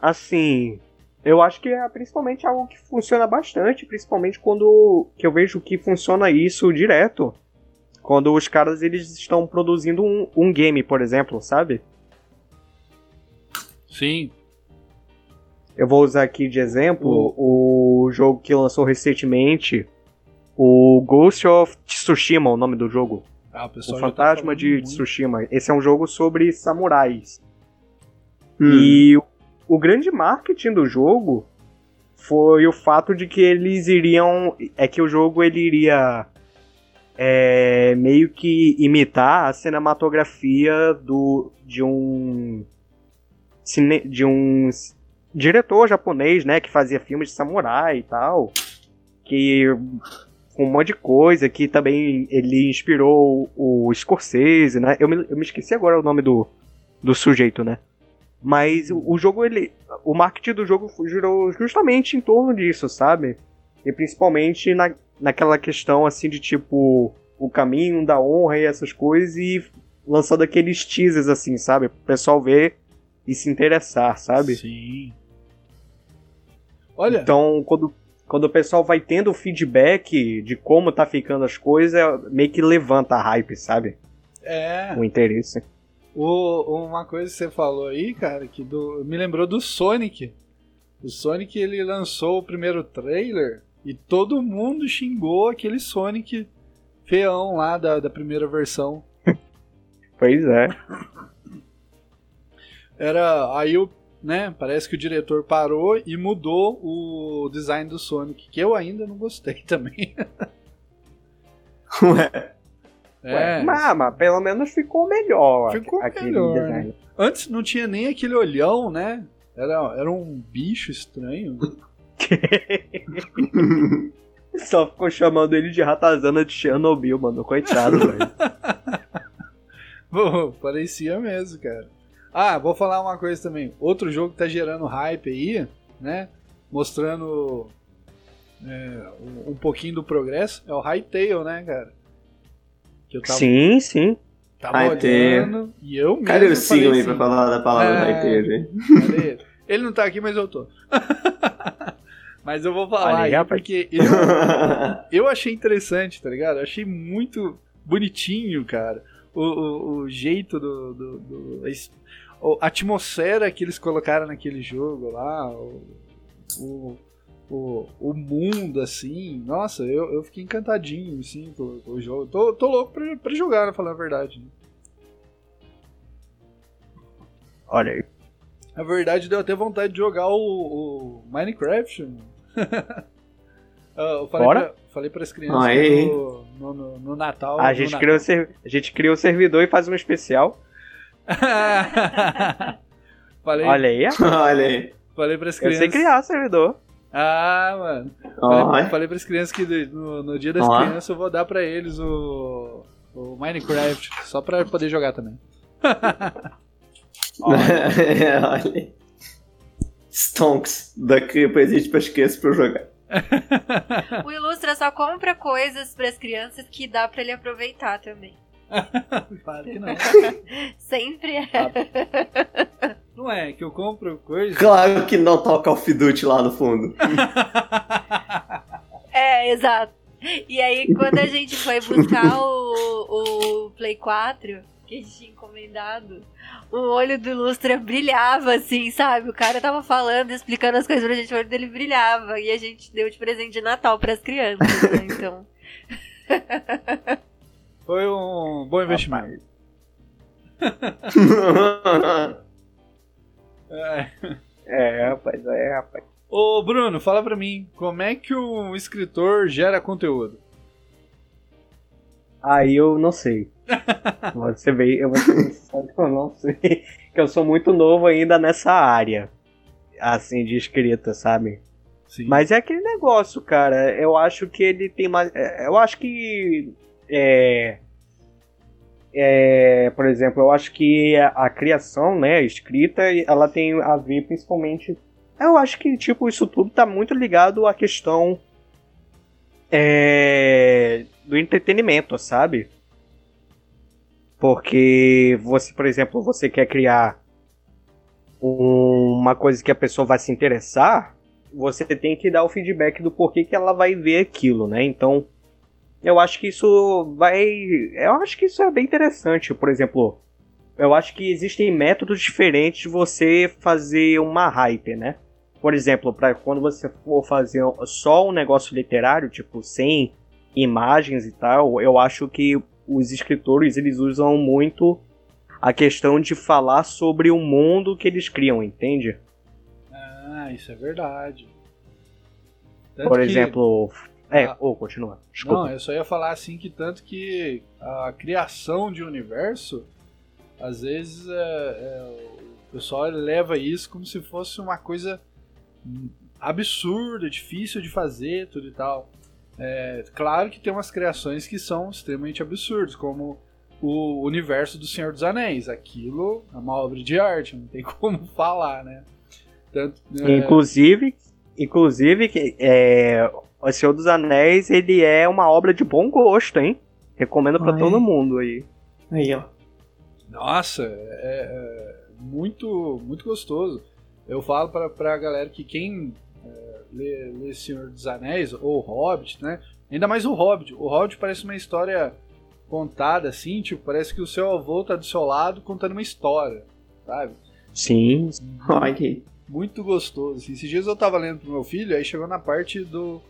assim, eu acho que é principalmente algo que funciona bastante, principalmente quando que eu vejo que funciona isso direto. Quando os caras eles estão produzindo um, um game, por exemplo, sabe?
Sim,
Eu vou usar aqui de exemplo o jogo que lançou recentemente, o Ghost of Tsushima, o nome do jogo.
ah, o
O
tá
Fantasma
falando
de
muito.
Tsushima. Esse é um jogo sobre samurais.
Hum.
E o, o grande marketing do jogo foi o fato de que eles iriam. É que o jogo ele iria é, meio que imitar a cinematografia do, de um. cine- de um diretor japonês, né? Que fazia filmes de samurai e tal. Que. Um monte de coisa, que também ele inspirou o Scorsese, né? Eu me, eu me esqueci agora o nome do, do sujeito, né? Mas o, o jogo, ele. O marketing do jogo girou justamente em torno disso, sabe? E principalmente na, naquela questão assim de tipo. O caminho da honra e essas coisas, e lançando aqueles teasers assim, sabe? Pro pessoal ver e se interessar, sabe?
Sim. Olha,
Então, quando, quando o pessoal vai tendo feedback de como tá ficando as coisas, meio que levanta a hype, sabe?
é.
O interesse.
O, uma coisa que você falou aí, cara, que do, me lembrou do Sonic. O Sonic ele lançou o primeiro trailer e todo mundo xingou aquele Sonic feão lá da, da primeira versão.
Pois é.
Era aí o, né, parece que o diretor parou e mudou o design do Sonic, que eu ainda não gostei também.
Ué.
É.
Mas, mas pelo menos ficou melhor.
Ficou
aquele
melhor,
design.
Antes não tinha nem aquele olhão, né? Era, era um bicho estranho.
Só ficou chamando ele de ratazana de Chernobyl, mano. Coitado, velho.
Parecia mesmo, cara. Ah, vou falar uma coisa também. Outro jogo que tá gerando hype aí, né? Mostrando é, um, um pouquinho do progresso é o Hytale, né, cara? Que eu tava,
Sim, sim.
tava
Hytale.
olhando e eu mesmo
Cadê o sigam aí
assim,
pra falar da palavra
É.
da inteira?
Cadê? Ele não tá aqui, mas eu tô. mas eu vou falar
aí,
porque eu, eu achei interessante, tá ligado? Eu achei muito bonitinho, cara. O, o, o jeito do. do, do- a atmosfera que eles colocaram naquele jogo lá. O, o, o, o mundo, assim. Nossa, eu, eu fiquei encantadinho, assim, com, com o jogo. Tô, tô louco pra, pra jogar, pra falar a verdade.
Olha aí.
Na verdade, deu até vontade de jogar o, o Minecraft. mano. Ah, eu falei,
Bora?
pra, falei pras crianças
Aí.
no, no, no- no Natal.
A
no
gente,
Natal.
criou o ser- a gente cria o servidor e faz um especial.
falei,
Olha aí,
Olha aí.
falei pras
eu
crianças.
sei criar servidor.
Ah, mano. Falei,
Olha.
falei pras crianças que no, no dia das
Ó.
crianças eu vou dar pra eles o, o Minecraft, só pra poder jogar também.
Olha. Stonks. Daqui presente pras crianças pra eu jogar.
O Ilustra só compra coisas pras crianças que dá pra ele aproveitar também.
Claro que não.
Sempre é.
Não é que eu compro coisa.
Claro que não tá o Call of Duty lá no fundo.
É, exato. E aí, quando a gente foi buscar o, o Play 4, que a gente tinha encomendado, o olho do Ilustra brilhava, assim, sabe? O cara tava falando, explicando as coisas pra gente, o olho dele brilhava. E a gente deu de presente de Natal pras crianças, né? Então.
Foi um bom investimento. É.
É, rapaz, é, rapaz.
Ô Bruno, fala pra mim, como é que um escritor gera conteúdo?
Aí eu não sei. Você vê, eu eu não sei. Que eu sou muito novo ainda nessa área. Assim, de escrita, sabe?
Sim.
Mas é aquele negócio, cara. Eu acho que ele tem mais. é, Eu acho que. É. É, por exemplo, eu acho que a, a criação, né, a escrita, ela tem a ver principalmente. Eu acho que, tipo, isso tudo tá muito ligado à questão. É, do entretenimento, sabe? Porque você, por exemplo, você quer criar um- uma coisa que a pessoa vai se interessar, você tem que dar o feedback do porquê que ela vai ver aquilo, né? Então, eu acho que isso vai. Eu acho que isso é bem interessante. Por exemplo, eu acho que existem métodos diferentes de você fazer uma hype, né? Por exemplo, para quando você for fazer só um negócio literário, tipo, sem imagens e tal, eu acho que os escritores eles usam muito a questão de falar sobre o mundo que eles criam, entende?
Ah, isso é verdade. Tanto
Por
que-
exemplo. É,
Ah.
ou continua. Desculpa.
Não, eu só ia falar assim que tanto que a criação de universo, às vezes é, é, o pessoal leva isso como se fosse uma coisa absurda, difícil de fazer, tudo e tal. É, claro que tem umas criações que são extremamente absurdas, como o universo do Senhor dos Anéis. Aquilo é uma obra de arte, não tem como falar, né? Tanto, é,
Inclusive, inclusive que, é, O Senhor dos Anéis, ele é uma obra de bom gosto, hein? Recomendo pra
é?
todo mundo aí.
Aí, ó.
Nossa, é, é muito, muito gostoso. Eu falo pra, pra galera que quem é, lê, lê Senhor dos Anéis, ou Hobbit, né? Ainda mais o Hobbit. O Hobbit parece uma história contada assim, tipo, parece que o seu avô tá do seu lado contando uma história, sabe?
Sim.
Olha.
Muito gostoso. assim. Esses dias eu tava lendo pro meu filho, aí chegou na parte do,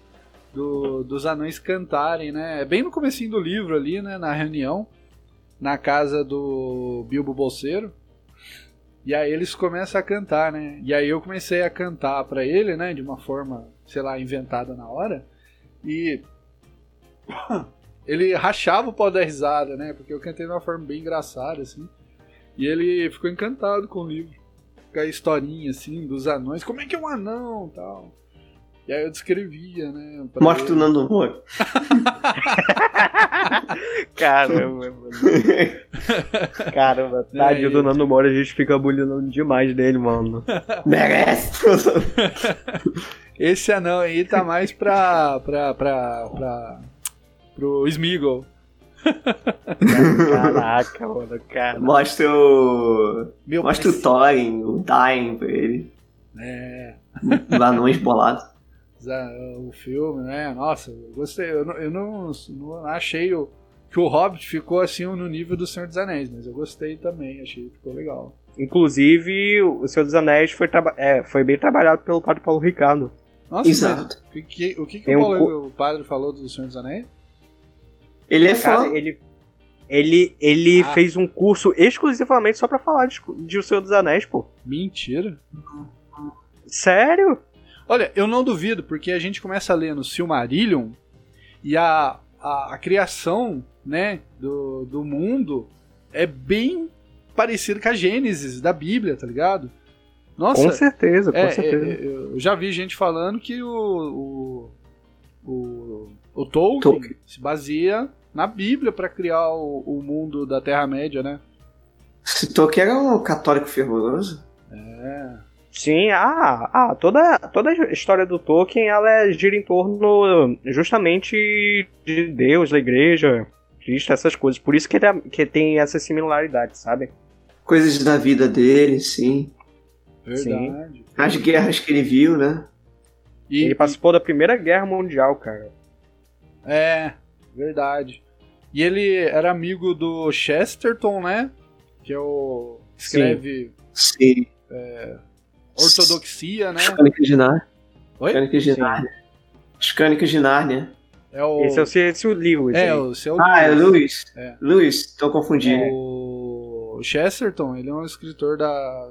do- dos anões cantarem, né? É Bem no comecinho do livro ali, né? Na reunião, na casa do Bilbo Bolseiro. E aí eles começam a cantar, né? E aí eu comecei a cantar pra ele, né? De uma forma, sei lá, inventada na hora. E ele rachava o pau da risada, né? Porque eu cantei de uma forma bem engraçada, assim. E ele ficou encantado com o livro com a historinha assim dos anões, como é que é um anão tal. E aí eu descrevia, né?
Mostra o
ele.
Nando Moura.
Caramba, mano. Caramba, tadinho
aí?
do Nando Moura, a gente fica bullyingando demais dele, mano.
Merece.
Esse anão aí tá mais pra. pra. pra. pra pro Smeagol.
Caraca, mano, cara.
Mostra o.
Meu
Mostra o
pai-
Thorin, o Dain pra ele.
É.
Os anões bolados.
O filme, né? Nossa, eu gostei. Eu não, eu não, não achei o, que o Hobbit ficou assim no nível do Senhor dos Anéis, mas eu gostei também, achei que ficou legal.
Inclusive, o Senhor dos Anéis foi, traba- é, foi bem trabalhado pelo padre Paulo Ricardo.
Nossa,
Exato.
mas o que, o, que, que o,
um
Paulo-
co-
o padre falou do Senhor dos Anéis?
Ele é
Cara,
fã.
ele, Ele, ele
Ah.
fez um curso exclusivamente só pra falar de, de O Senhor dos Anéis, pô.
Mentira.
Sério?
Olha, eu não duvido, porque a gente começa a ler no Silmarillion e a, a, a criação né, do, do mundo é bem parecida com a Gênesis da Bíblia, tá ligado? Nossa,
com certeza, com
é,
certeza.
é, eu já vi gente falando que o, o, o, o Tolkien,
Tolkien.
se baseia na Bíblia pra criar o, o mundo da Terra-média, né?
Esse Tolkien era um católico fervoroso.
É.
Sim, ah, ah toda, toda a história do Tolkien ela é- gira em torno justamente de Deus, da igreja, Cristo, essas coisas. Por isso que, ele é- que tem essa similaridade, sabe?
Coisas da vida dele, sim.
Verdade.
As guerras que ele viu, né?
E,
Ele participou da Primeira Guerra Mundial, cara.
É, verdade. E ele era amigo do Chesterton, né? Que é o. Escreve
Sim.
Ortodoxia, né?
Crônicas de Nárnia.
Oi?
Crônicas de. Nárnia. Crônicas de Nárnia.
É o.
Esse é o, esse é o livro. esse
É,
aí.
o seu.
Ah, é Lewis.
É.
Lewis, tô confundindo.
O Chesterton, ele é um escritor da.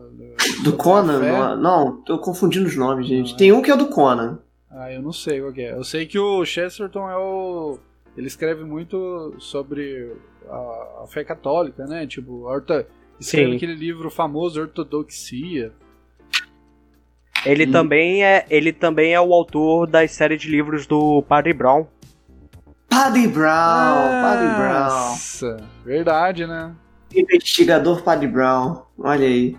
Do
da
Conan? Não, não, tô confundindo os nomes, gente.
Não, é.
Tem um que é do Conan.
Ah, eu não sei qual que é. Eu sei que o Chesterton é o. Ele escreve muito sobre a, a fé católica, né? Tipo, orta... escreve
Sim.
aquele livro famoso Ortodoxia.
Ele,
Hum.
também é, ele também é o autor das séries de livros do Padre Brown.
Padre Brown, Padre Brown.
Nossa, verdade, né?
Investigador Padre Brown. Olha aí.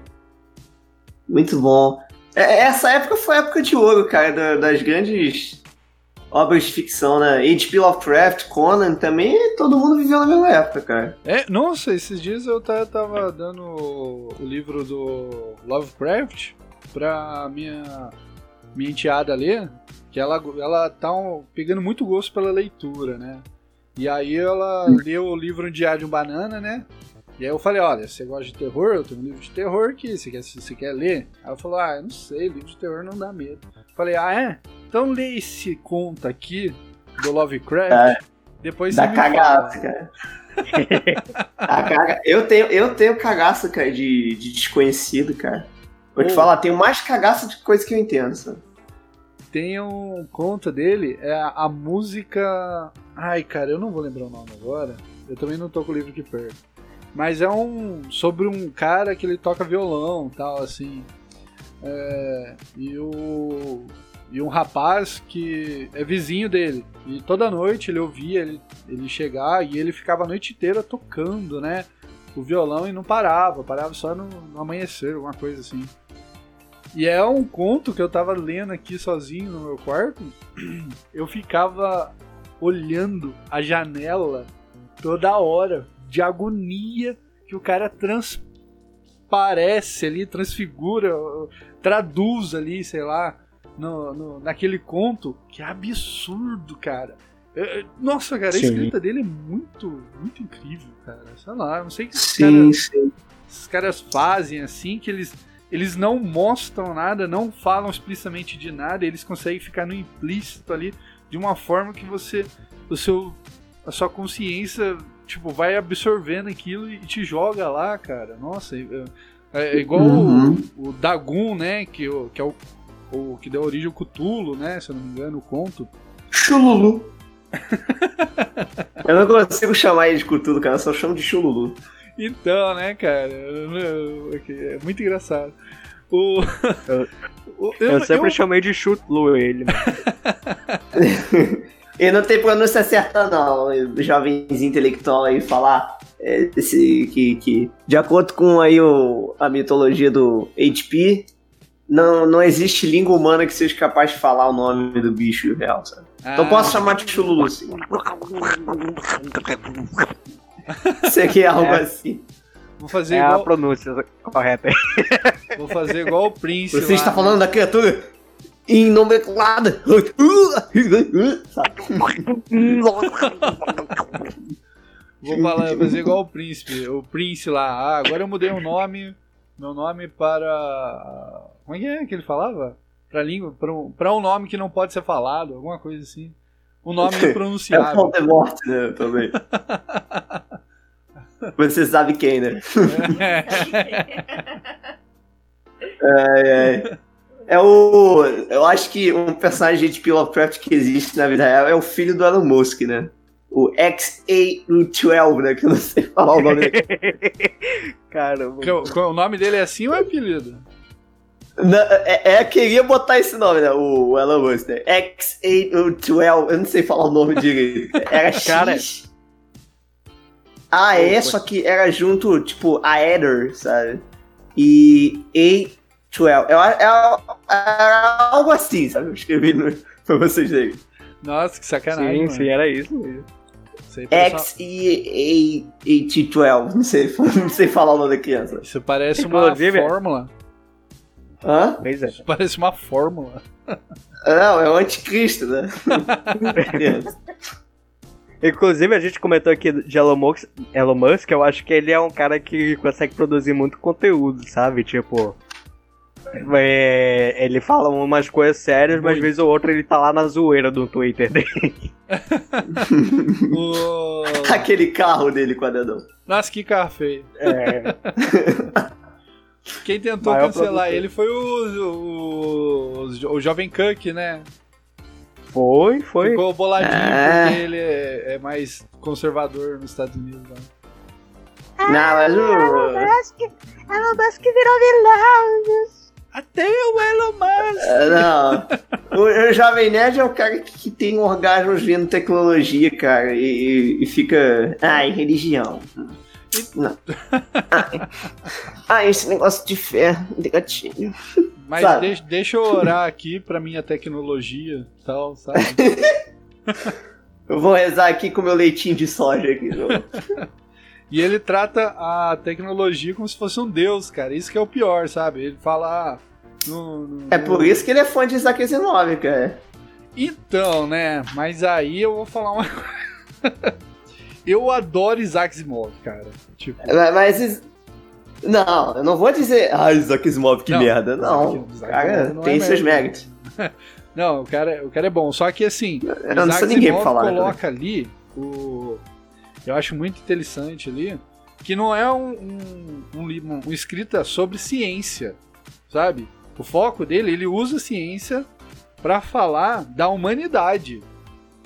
Muito bom. É, Essa época foi a época de ouro, cara, da- das grandes obras de ficção, né? H.P. Lovecraft, Conan, também todo mundo viveu na mesma época, cara.
É, nossa, esses dias eu ta- tava dando o livro do Lovecraft pra minha, minha enteada ler, que ela, ela tá um- pegando muito gosto pela leitura, né? E aí ela leu o livro Diário de um Banana, né? E aí eu falei, olha, você gosta de terror? Eu tenho um livro de terror aqui, você quer, você quer ler? Aí ela falou, ah, eu não sei, livro de terror não dá medo. Eu falei, ah, é? Então lê esse conto aqui do Lovecraft, depois
Dá cagaço, cara. Dá caga... eu, tenho, eu tenho cagaço, cara, de, de desconhecido, cara. Vou te falar, tenho mais cagaço de coisa que eu entendo, sabe?
Tem um conto dele, é a, a música. Ai, cara, eu não vou lembrar o nome agora. Eu também não tô com o livro aqui perto. Mas é um. sobre um cara que ele toca violão tal, assim. É, e o. E um rapaz que é vizinho dele. E toda noite ele ouvia ele, ele chegar e ele ficava a noite inteira tocando, né? O violão e não parava, parava só no, no amanhecer, alguma coisa assim. E é um conto que eu tava lendo aqui sozinho no meu quarto. Eu ficava olhando a janela toda hora, de agonia que o cara transparece ali, transfigura, traduz ali, sei lá, no, no- naquele conto, que absurdo, cara. É, é, Nossa, cara, a
Sim.
escrita dele é muito, muito incrível, cara. Sei lá, não sei o que
Sim,
caras
sim.
esses caras fazem assim que eles eles não mostram nada, não falam explicitamente de nada, eles conseguem ficar no implícito ali de uma forma que você o seu a sua consciência tipo vai absorvendo aquilo e te joga lá, cara. Nossa, é, é igual
Uhum.
o, o Dagun, né, que, o, que é o, o que deu origem ao Cthulhu, né, se eu não me engano, o conto.
Chululu. eu não consigo chamar ele de Cthulhu, cara, eu só chamo de Chululu.
Então, né, cara? eu- eu- É muito engraçado. O, o-
Eu, sempre chamei de Chutlu ele. mano.
E não tem pronúncia certa, não. Jovenzinho intelectual aí falar é, esse, que, que, de acordo com aí o, a mitologia do HP, não, não existe língua humana que seja capaz de falar o nome do bicho real, sabe? Então
Ah,
posso chamar de Chululu, sim. Isso aqui é algo
É.
assim.
Vou fazer
É a
igual,
pronúncia correta.
vou fazer igual o Prince.
Você
lá,
está
né?
falando da criatura. Sabe?
Vou falar, fazer igual o príncipe, o Prince lá. Ah, agora eu mudei o nome, meu nome para. Como é que é que ele falava? Pra língua, pra um, pra um nome que não pode ser falado, alguma coisa assim. Um nome
É o
impronunciável.
Voldemort, né, também. Você sabe quem, né? Ai, ai. É o. Eu acho que um personagem de Lovecraft que existe na vida real é o filho do Elon Musk, né? O X-A12, né? Que eu não sei falar o nome dele.
Caramba.
O- que o nome dele é assim ou é apelido?
Não, é, é, queria botar esse nome, né? O, o Elon Musk, né? X-A12, eu não sei falar o nome direito. Era
Cara.
X. Ah, é, só que era junto, tipo, a Ether, sabe? E A12. Eu, era, era algo assim, sabe? Eu escrevi no, pra vocês verem.
Nossa, que sacanagem.
Sim,
mano.
sim, era isso mesmo.
Aí uma-
X e A12. Não sei, não sei falar o nome da criança.
Isso parece uma
Inclusive-
fórmula.
Hã?
Pois é.
Isso parece uma fórmula.
Não, é o anticristo, né?
Inclusive, a gente comentou aqui de Elon Musk, Elon Musk, eu acho que ele é um cara que consegue produzir muito conteúdo, sabe? Tipo. é, ele fala umas coisas sérias, mas vez ou outra ele tá lá na zoeira do Twitter dele.
O...
Aquele carro dele quadradão.
Nossa, que carro feio.
É,
Quem tentou
Maior
cancelar
produtor.
ele foi o, o, o Jovem Cook, né?
Foi, foi.
Ficou boladinho
É.
porque ele é, é mais conservador nos Estados Unidos. Né?
Não, mas o.
Elon Musk virou vilão.
Até o Elon Musk!
É, Não. O, o Jovem Nerd é o cara que, que tem orgasmos vendo tecnologia, cara, e, e- e fica. Ai, religião. Não. Ai, ai, esse negócio de fé, negativo.
Mas
Sabe?
deixa, deixa eu orar aqui pra minha tecnologia e tal, sabe?
Eu vou rezar aqui com meu leitinho de soja aqui.
E ele trata a tecnologia como se fosse um deus, cara. Isso que é o pior, sabe? Ele fala. Ah, no- no-
É por isso que ele é fã de Isaac Asimov, cara.
Então, né? Mas aí eu vou falar uma coisa. eu adoro Isaac Asimov, cara. Tipo,
Mas. Não, eu não vou dizer. Ah, Isaac Asimov, que
Não,
merda. Não.
Isaac
cara,
não é
tem seus
merda.
méritos.
não, o cara, o cara é bom. Só que assim,
Eu não
Isaac
ninguém
Asimov
falar.
coloca ali o. Eu acho muito interessante ali que não é um, um, um, livro- um escrita sobre ciência, sabe? O foco dele, ele usa a ciência pra falar da humanidade.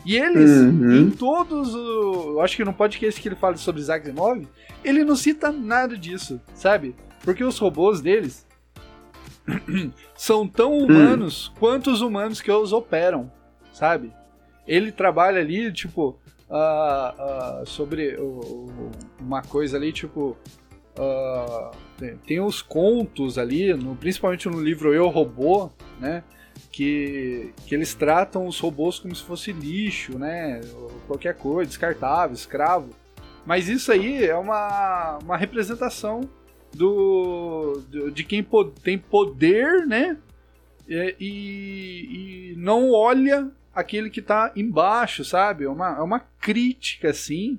E eles,
Uhum.
em todos o. Eu acho que no podcast que ele fala sobre Isaac Asimov, ele não cita nada disso, sabe? Porque os robôs deles são tão humanos quanto os humanos que os operam, sabe? Ele trabalha ali, tipo, ah, ah, sobre o- uma coisa ali, tipo. ah, tem, tem os contos ali, no- principalmente no livro Eu Robô, né? Que, que eles tratam os robôs como se fosse lixo, né? Qualquer coisa, descartável, escravo. Mas isso aí é uma, uma representação do, de quem po- tem poder, né? E, e- não olha aquele que tá embaixo, sabe? É uma, é uma crítica, assim,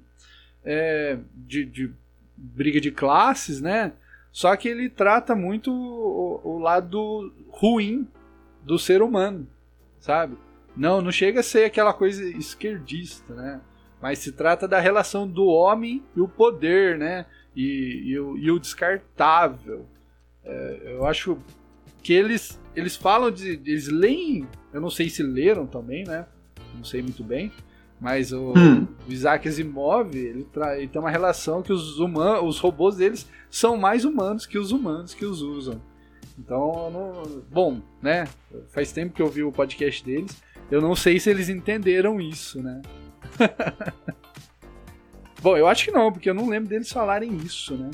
é, de, de briga de classes, né? Só que ele trata muito o, o lado ruim do ser humano, sabe? Não, não chega a ser aquela coisa esquerdista, né? Mas se trata da relação do homem e o poder, né? E, e o, e o descartável. É, eu acho que eles, eles falam de. Eles leem. Eu não sei se leram também, né? Não sei muito bem. Mas o,
Hum.
o Isaac Asimov, ele, tra- ele tem uma relação que os, humanos, os robôs deles são mais humanos que os humanos que os usam. Então, eu não- bom, né? Faz tempo que eu vi o podcast deles. Eu não sei se eles entenderam isso, né? bom, eu acho que não, porque eu não lembro deles falarem isso, né?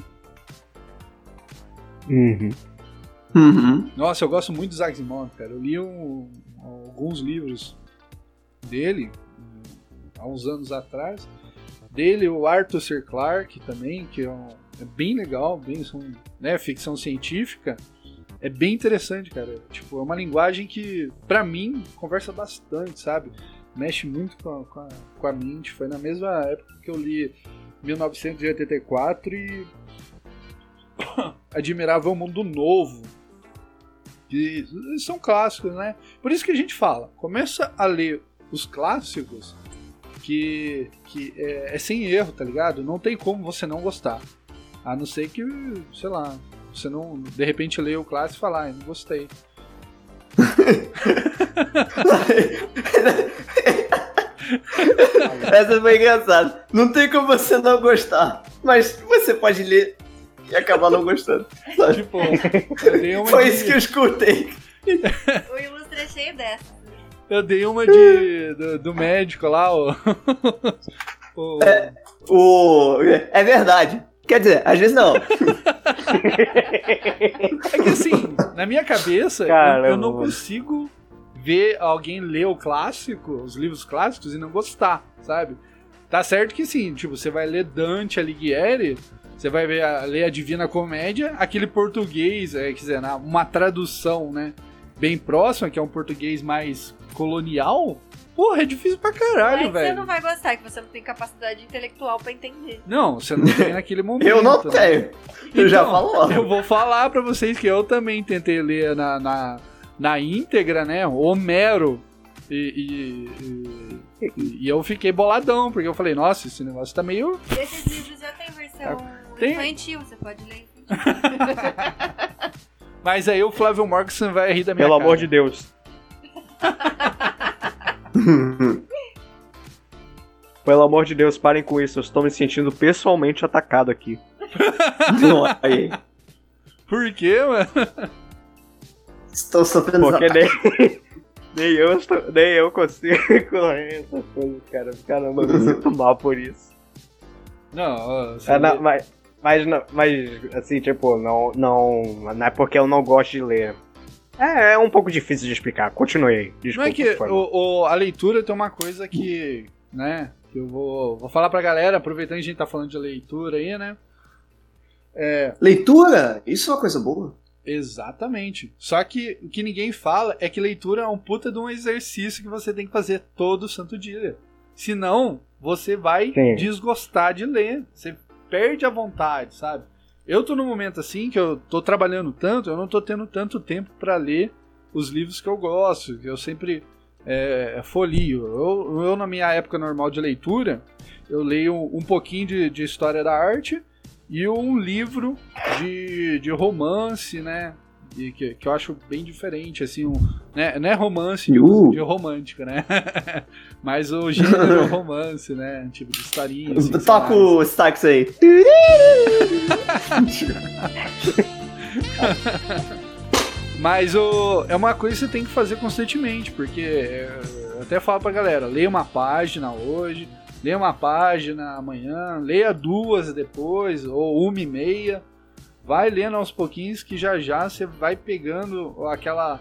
Uhum.
Uhum.
Nossa, eu gosto muito do Isaac Asimov, cara. Eu li um- alguns livros dele há uns anos atrás. Dele, o Arthur C. Clarke também, que é, um- é bem legal, bem são, né, ficção científica. É bem interessante, cara. Tipo, é uma linguagem que, pra mim, conversa bastante, sabe? Mexe muito com a, com a, com a mente. Foi na mesma época que eu li 1984 e admirava o mundo novo. E são clássicos, né? Por isso que a gente fala, começa a ler os clássicos, que, que é, é sem erro, tá ligado? Não tem como você não gostar. A não ser que, sei lá, você não, de repente, lê o clássico e falar, ah, não gostei.
Essa foi engraçada. Não tem como você não gostar, mas você pode ler e acabar não gostando. sabe?
Tipo, eu dei uma
Foi
de,
isso que eu escutei.
O ilustre é cheio dessa.
eu dei uma de, do, do médico lá, o... o-
O... É verdade. Quer dizer, às vezes não.
É que assim, na minha cabeça, eu, eu não consigo ver alguém ler o clássico, os livros clássicos, e não gostar, sabe? Tá certo que sim, tipo, você vai ler Dante Alighieri, você vai ver a, ler a Divina Comédia, aquele português, é, quer dizer, uma tradução, né, bem próxima, que é um português mais colonial, porra, é difícil pra caralho,
Mas você
velho.
não vai gostar, que você não tem capacidade intelectual pra entender.
Não, você não tem naquele momento.
Eu não
né?
tenho. Eu já
Então,
falo.
Eu vou falar pra vocês que eu também tentei ler na, na, na íntegra, né? Homero. E, e, e, e eu fiquei boladão, porque eu falei, nossa, esse negócio tá meio.
Esses livros já tem versão
Tem.
infantil, você pode ler infantil.
Mas aí o Flávio Morgan vai rir da minha
Pelo
cara.
amor de Deus. Pelo amor de Deus, parem com isso. Eu estou me sentindo pessoalmente atacado aqui.
Não, aí.
Por quê, mano?
Estou sofrendo
Porque nem, nem, eu, estou- nem eu consigo correr essas coisas, cara. Caramba, eu me sinto mal por isso.
Não, você
É, não, mas, mas, não- mas, assim, tipo, não, não, não é porque eu não gosto de ler. É, é um pouco difícil de explicar. Continuei.
Não
Desculpa.
é que o, o- a leitura tem uma coisa que, né, que eu vou, vou falar pra galera, aproveitando que a gente tá falando de leitura aí, né? É,
Leitura? Isso é uma coisa boa.
Exatamente. Só que o que ninguém fala é que leitura é um puta de um exercício que você tem que fazer todo santo dia. Senão, você vai
Sim.
desgostar de ler. Você perde a vontade, sabe? Eu tô num momento assim que eu tô trabalhando tanto, eu não tô tendo tanto tempo pra ler os livros que eu gosto, que eu sempre é, folio. Eu, eu, na minha época normal de leitura, eu leio um pouquinho de, de história da arte e um livro de, de romance, né? E que, que eu acho bem diferente, assim, um, né? não é romance de,
Uh.
de romântica, né? Mas o gênero romance, né? Tipo de historinha. Assim,
Toca o sax aí.
Mas o, é uma coisa que você tem que fazer constantemente, porque é, eu até falo pra galera, leia uma página hoje, leia uma página amanhã, leia duas depois, ou uma e meia. Vai lendo aos pouquinhos que já já você vai pegando aquela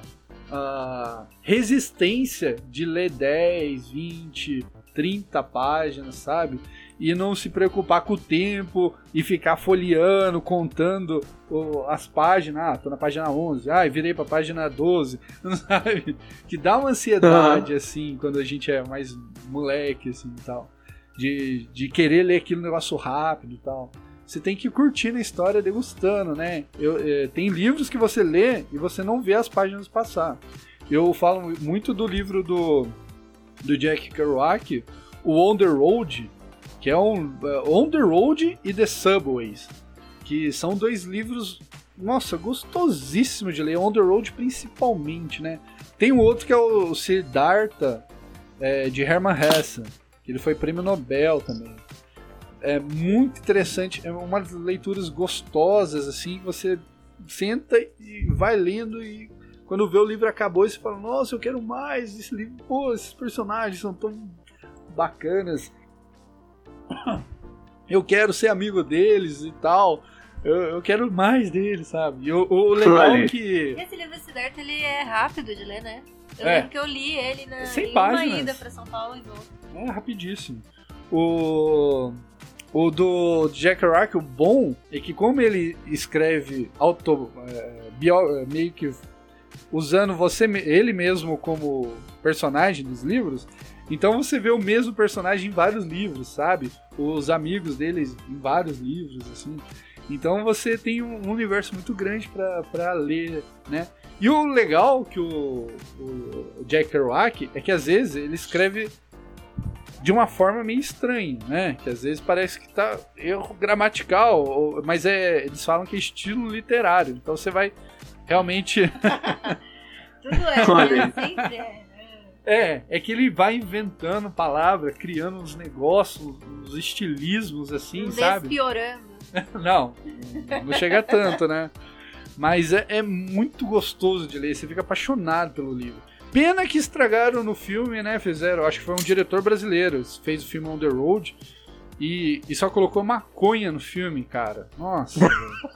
ah, resistência de ler 10, 20, 30 páginas, sabe? E não se preocupar com o tempo e ficar folheando, contando o- as páginas. Ah, tô na página 11, ah, virei pra página 12, sabe? Que dá uma ansiedade, assim, quando a gente é mais moleque, assim, e tal. De, de querer ler aquele negócio rápido e tal. Você tem que curtir a história degustando, né? Eu, eh, tem livros que você lê e você não vê as páginas passar. Eu falo muito do livro do, do Jack Kerouac, o On the Road, que é um eh, On the Road e The Subways, que são dois livros, nossa, gostosíssimos de ler. On the Road principalmente, né? Tem um outro que é o Siddhartha, eh, de Hermann Hesse, que ele foi prêmio Nobel também. É muito interessante, é uma das leituras gostosas, assim, você senta e vai lendo e quando vê o livro acabou, você fala, nossa, eu quero mais esse livro, pô, esses personagens são tão bacanas. Eu quero ser amigo deles e tal. Eu, eu quero mais deles, sabe? E o, o legal é que.
Esse livro Siddhartha, ele é rápido de ler, né? Eu
É.
lembro que eu li ele na,
Cem
em
páginas.
uma ida pra São Paulo e volta.
É rapidíssimo. O, o do Jack Kerouac, o bom é que como ele escreve auto, é, bio- é, meio que usando você ele mesmo como personagem dos livros, então você vê o mesmo personagem em vários livros, sabe? Os amigos deles em vários livros, assim. Então você tem um universo muito grande pra ler, né? E o legal que o, o Jack Kerouac é que às vezes ele escreve de uma forma meio estranha, né? Que às vezes parece que tá erro gramatical, ou- mas é, eles falam que é estilo literário. Então você vai realmente.
Tudo é, né? sempre é.
É, é que ele vai inventando palavra, criando uns negócios, uns estilismos assim,
Um
sabe?
Despiorando.
Não, não chega tanto, né? Mas é, é muito gostoso de ler, você fica apaixonado pelo livro. Pena que estragaram no filme, né? Fizeram, acho que foi um diretor brasileiro, fez o filme On the Road e, e só colocou maconha no filme, cara. Nossa.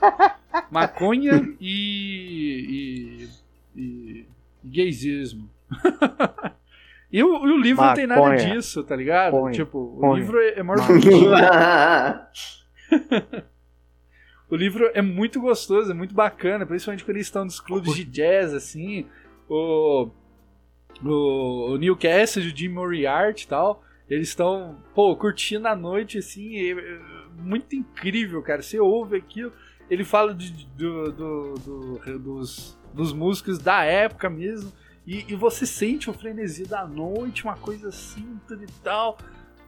maconha e, e, e gaysismo. e, o, e o livro não tem nada
Maconha.
disso, tá ligado?
Maconha.
Tipo, o
Maconha.
livro é, é morfologia. O livro é muito gostoso, é muito bacana, principalmente quando eles estão nos clubes de jazz, assim. O, o, o Neil Cassidy, o Jim Moriarty e tal, eles estão, pô, curtindo a noite, assim, é, é muito incrível, cara. Você ouve aquilo, ele fala de, do, do- do- dos, dos músicos da época mesmo, e, e você sente o frenesi da noite, uma coisa assim, tudo e tal.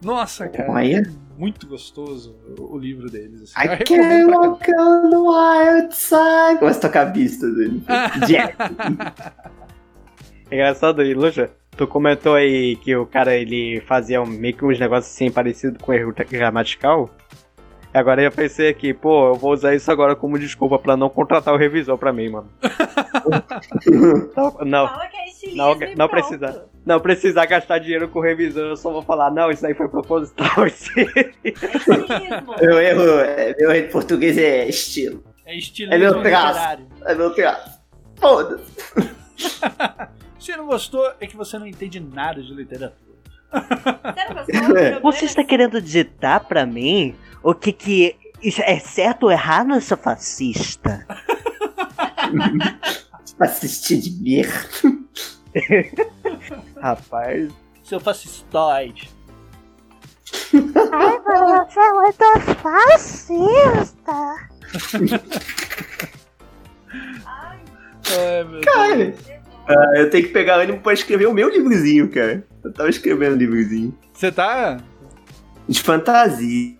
Nossa, cara,
Olha.
é muito gostoso o, livro deles. Assim.
I
caramba.
walk on the wild side. Começa a tocar a pista dele. Jack.
Engraçado aí, Luja. Tu comentou aí que o cara ele fazia um- meio que uns negócios assim parecidos com erro gramatical. Agora eu pensei aqui, pô, eu vou usar isso agora como desculpa pra não contratar o revisor pra mim, mano. não, não,
Fala que é
Não, não precisa. não precisar gastar dinheiro com o revisor, eu só vou falar, não, isso aí foi proposital. Isso.
É.
Meu erro, meu erro em português é estilo.
É estilo
É meu traço. É meu traço. Foda-se.
Se não gostou, é que você não entende nada de literatura.
Você? O problema
Você está
é
querendo ditar pra mim o que que é certo ou errado, eu sou fascista?
Assistir de merda.
Rapaz,
Seu fascistoide.
Ai, você é muito fascista.
Ai, meu
Cara,
Deus.
Ah, eu tenho que pegar ânimo pra escrever o meu livrozinho, cara. Eu tava escrevendo um livrozinho.
Você tá.
De fantasia.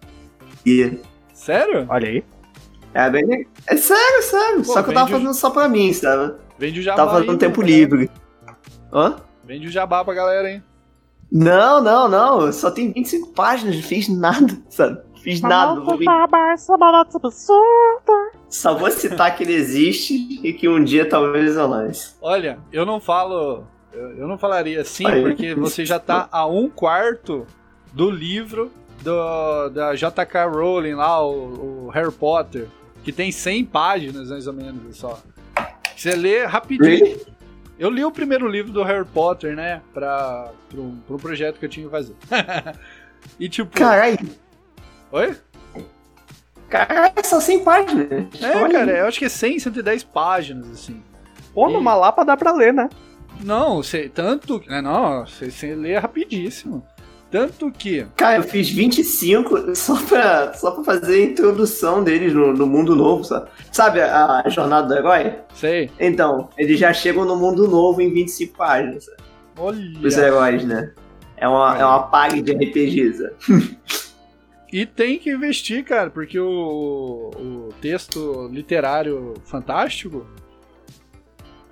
Sério?
olha aí.
É bem. É sério, sério.
Pô,
só que eu tava
vende o-
fazendo só pra mim, sabe?
Vende o jabá.
Tava
aí,
fazendo tempo
né,
livre. Hã?
Vende o jabá pra galera, hein?
Não, não, não. Só tem 25 páginas, não fiz nada, sabe? Fiz nada. não vou- Só vou citar que ele existe e que um dia talvez eu lance.
Olha, eu não falo. Eu, não falaria assim,
Aí.
porque você já tá a um quarto do livro do, da JK Rowling lá, o, o Harry Potter, que tem 100 páginas mais ou menos só. Você lê rapidinho. Eu li o primeiro livro do Harry Potter, né? Pra, pra, um, pra um projeto que eu tinha que fazer. e tipo.
Caralho,
Oi?
Caralho, só 100 páginas.
É,
Olha
cara,
aí.
eu acho que é 100, 110 páginas, assim.
Pô,
E-
numa lapa dá pra ler, né?
Não, você, tanto. Né, não, você, você lê rapidíssimo. Tanto que.
Cara, eu fiz 25 só pra, só pra fazer a introdução deles no, no mundo novo, sabe? Sabe a, a jornada do herói?
Sei.
Então, eles já chegam no mundo novo em 25 páginas, sabe? Os
Olha.
heróis, né? É uma, é uma pague de RPG, sabe?
E tem que investir, cara, porque o, o texto literário fantástico.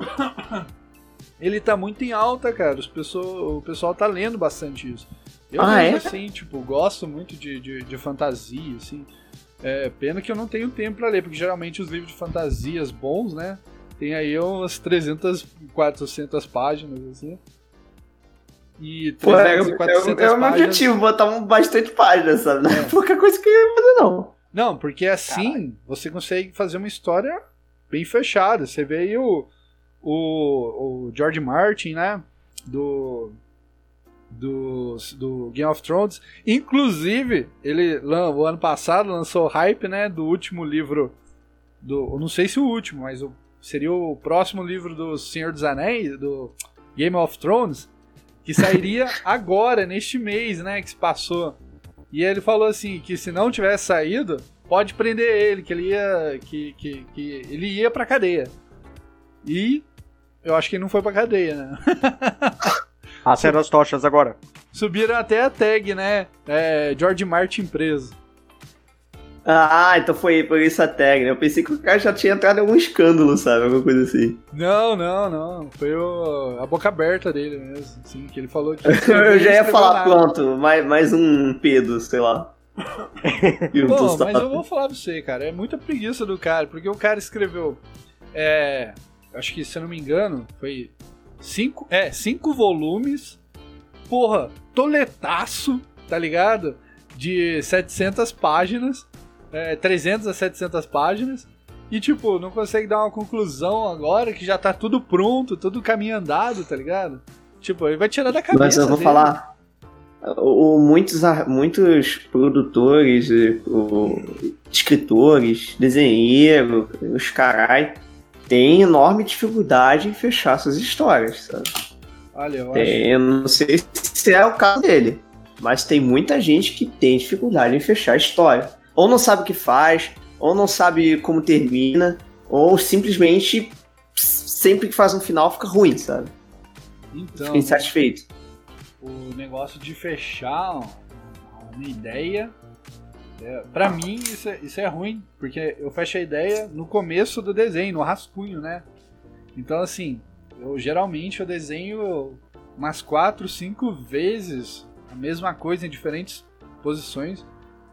Ele tá muito em alta, cara. Os pessoal, o pessoal tá lendo bastante isso. Eu
Ah,
vejo
é?
assim, tipo, gosto muito de, de, de fantasia, assim. É, pena que eu não tenho tempo pra ler, porque geralmente os livros de fantasias bons, né? Tem aí umas 300, 400 páginas, assim. E 300
Pô, é,
e
é,
400
é o meu
páginas.
objetivo, botar um bastante páginas, sabe? Não é
É.
pouca coisa que eu ia fazer, não.
Não, porque assim você consegue fazer uma história bem fechada. Você vê aí o, o, o George Martin, né? Do, do, do Game of Thrones. Inclusive, ele o ano passado lançou o hype, né? Do último livro. Do, eu não sei se o último, mas o, seria o próximo livro do Senhor dos Anéis, do Game of Thrones, que sairia agora, neste mês, né? Que se passou. E ele falou assim que se não tivesse saído, pode prender ele, que ele ia que, que, que ele ia pra cadeia. E eu acho que ele não foi pra cadeia, né?
Acenda as tochas agora.
subiram até a tag, né? É, George Martin preso.
Ah, então foi por isso a tag, né? Eu pensei que o cara já tinha entrado em algum escândalo, sabe? Alguma coisa assim.
Não, não, não. Foi o- a boca aberta dele mesmo. Assim, que ele falou que.
Eu já ia falar,
nada.
pronto, mais, mais um Pedro, sei lá. Gustavo.
mas eu vou falar pra você, cara. É muita preguiça do cara, porque o cara escreveu. É. Acho que, se eu não me engano, foi. Cinco, é, cinco volumes. Porra, toletaço, tá ligado? De 700 páginas. É, 300 a 700 páginas. E, tipo, não consegue dar uma conclusão agora que já tá tudo pronto, todo caminho andado, tá ligado? Tipo, ele vai tirar da cabeça.
Mas eu vou
dele.
falar. O, o- muitos, muitos produtores, o- escritores, desenheiros, os carai, têm enorme dificuldade em fechar suas histórias, sabe?
Olha, eu acho.
Tem- eu não sei se é o caso dele, mas tem muita gente que tem dificuldade em fechar a história. Ou não sabe o que faz, ou não sabe como termina, ou simplesmente sempre que faz um final fica ruim, sabe?
Então,
Fica insatisfeito.
o negócio de fechar uma ideia, é, para mim isso é, isso é ruim, porque eu fecho a ideia no começo do desenho, no rascunho, né? Então assim, eu geralmente eu desenho umas quatro, cinco vezes a mesma coisa em diferentes posições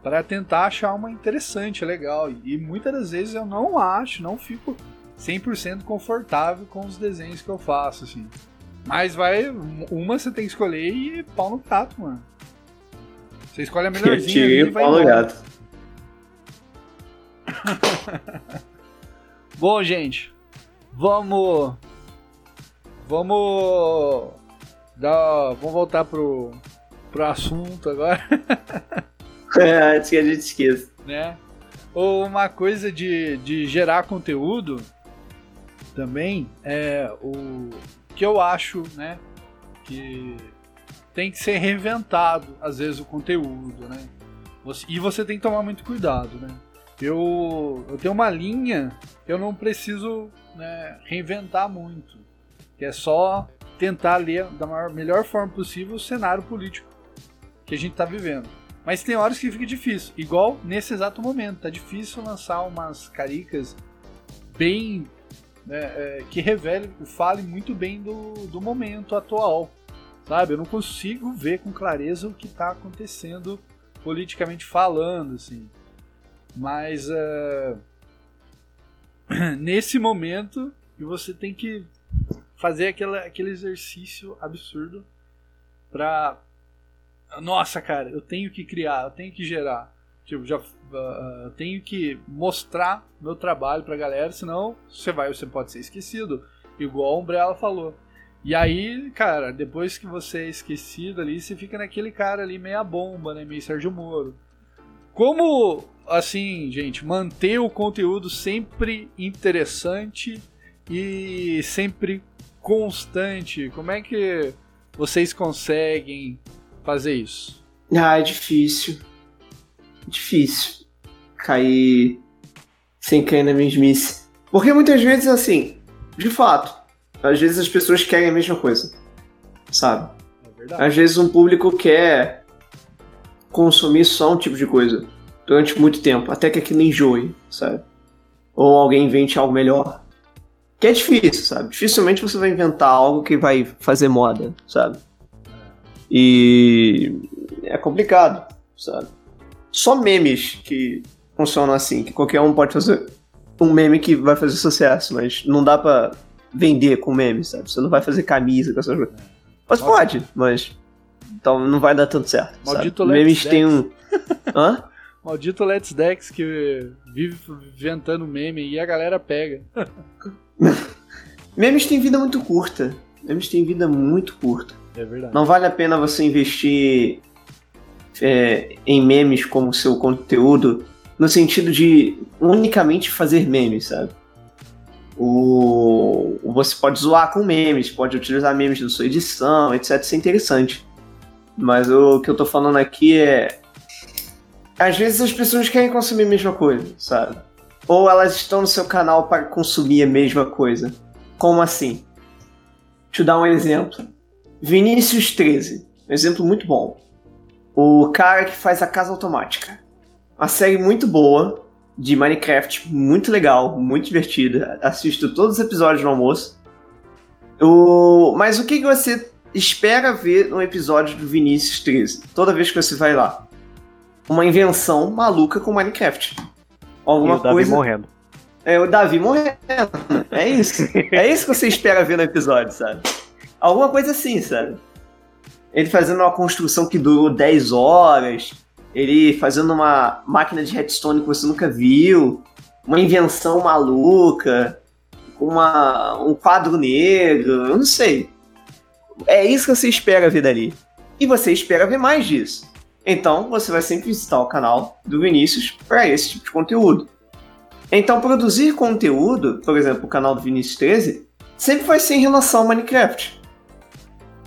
para tentar achar uma interessante, legal. E muitas das vezes eu não acho, não fico 100% confortável com os desenhos que eu faço, assim. Mas vai, uma você tem que escolher e pau no gato, mano. Você escolhe a melhorzinha e vai
pau no gato.
Bom, gente, vamos. Vamos. Dar, vamos voltar pro, pro assunto agora,
É, Antes que a gente esqueça.
né? Ou uma coisa de, de gerar conteúdo também é o que eu acho, né? Que tem que ser reinventado, às vezes, o conteúdo, né? E você tem que tomar muito cuidado, né? Eu, eu tenho uma linha que eu não preciso né, reinventar muito. Que é só tentar ler da maior- melhor forma possível o cenário político que a gente tá vivendo. Mas tem horas que fica difícil. Igual nesse exato momento. Tá difícil lançar umas caricas bem. né, é, que revele, fale muito bem do, do momento atual. Sabe? Eu não consigo ver com clareza o que tá acontecendo politicamente falando, assim. Mas é, nesse momento que você tem que fazer aquela, aquele exercício absurdo pra. Nossa, cara, eu tenho que criar, eu tenho que gerar. Tipo, já eu tenho que mostrar meu trabalho pra galera, senão você vai, você pode ser esquecido. Igual a Umbrella falou. E aí, cara, depois que você é esquecido ali, você fica naquele cara ali meia bomba, né? Meio Sérgio Moro. Como, assim, gente, manter o conteúdo sempre interessante e sempre constante? Como é que vocês conseguem fazer isso?
Ah, é difícil. Difícil. Cair sem cair na mesmice. Porque muitas vezes, assim, de fato, às vezes as pessoas querem a mesma coisa. Sabe?
É verdade.
Às vezes um público quer consumir só um tipo de coisa durante muito tempo, até que aquilo enjoe, sabe? Ou alguém invente algo melhor. Que é difícil, sabe? Dificilmente você vai inventar algo que vai fazer moda, sabe? E é complicado, sabe? Só memes que funcionam assim, que qualquer um pode fazer um meme que vai fazer sucesso, mas não dá pra vender com meme, sabe? Você não vai fazer camisa com essas coisas. Mas pode, mas então não vai dar tanto certo.
Maldito
sabe?
Let's
Memes tem um. Hã?
Maldito Let's Dex que vive inventando meme e a galera pega.
Memes têm vida muito curta. Memes têm vida muito curta.
É verdade.
Não vale a pena você investir é, em memes como seu conteúdo no sentido de unicamente fazer memes, sabe? O, você pode zoar com memes, pode utilizar memes na sua edição, etc. Isso é interessante. Mas o que eu tô falando aqui é. Às vezes as pessoas querem consumir a mesma coisa, sabe? Ou elas estão no seu canal para consumir a mesma coisa. Como assim? Deixa eu dar um exemplo. Vinícius 13. Um exemplo muito bom. O cara que faz a Casa Automática. Uma série muito boa, de Minecraft, muito legal, muito divertida. Assisto todos os episódios no almoço. O... Mas o que que você espera ver no episódio do Vinícius 13? Toda vez que você vai lá. Uma invenção maluca com Minecraft. Alguma
e o Davi
coisa.
morrendo.
É o Davi morrendo. É isso. É isso que você espera ver no episódio, sabe? Alguma coisa assim, sabe? Ele fazendo uma construção que durou 10 horas. Ele fazendo uma máquina de redstone que você nunca viu. Uma invenção maluca. Uma, um quadro negro. Eu não sei. É isso que você espera ver dali. E você espera ver mais disso. Então você vai sempre visitar o canal do Vinícius para esse tipo de conteúdo. Então, produzir conteúdo, por exemplo, o canal do Vinícius 13, sempre vai ser em relação ao Minecraft.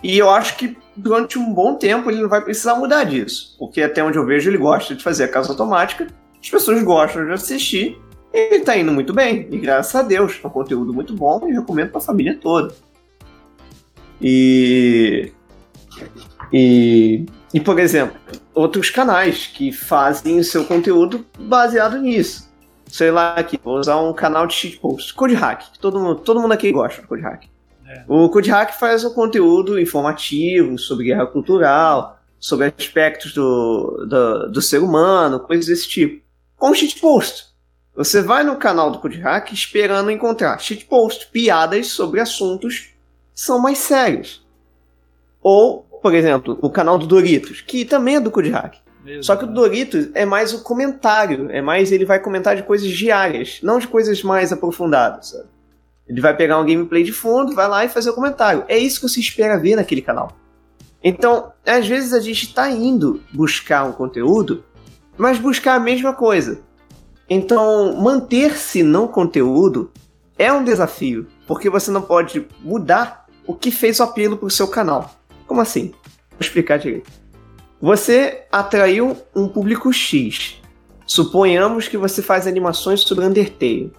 E eu acho que durante um bom tempo ele não vai precisar mudar disso. Porque até onde eu vejo ele gosta de fazer a casa automática, as pessoas gostam de assistir, e ele tá indo muito bem. E graças a Deus, é um conteúdo muito bom e recomendo pra família toda. E. E. E, por exemplo, outros canais que fazem o seu conteúdo baseado nisso sei lá aqui, vou usar um canal de shitpost, Code Hack, que todo mundo, todo mundo aqui gosta do Code Hack. O Code Hack faz um conteúdo informativo sobre guerra cultural, sobre aspectos do, do, do ser humano, coisas desse tipo. Com shitpost. Você vai no canal do Code Hack esperando encontrar shitpost, piadas sobre assuntos que são mais sérios. Ou, por exemplo, o canal do Doritos, que também é do Code Hack. Só que o Doritos é mais o comentário, é mais ele vai comentar de coisas diárias, não de coisas mais aprofundadas, sabe? Ele vai pegar um gameplay de fundo, vai lá e fazer o comentário. É isso que você espera ver naquele canal. Então, às vezes a gente está indo buscar um conteúdo, mas buscar a mesma coisa. Então, manter-se no conteúdo é um desafio, porque você não pode mudar o que fez o apelo para o seu canal. Como assim? Vou explicar direito. Você atraiu um público X. Suponhamos que você faz animações sobre Undertale.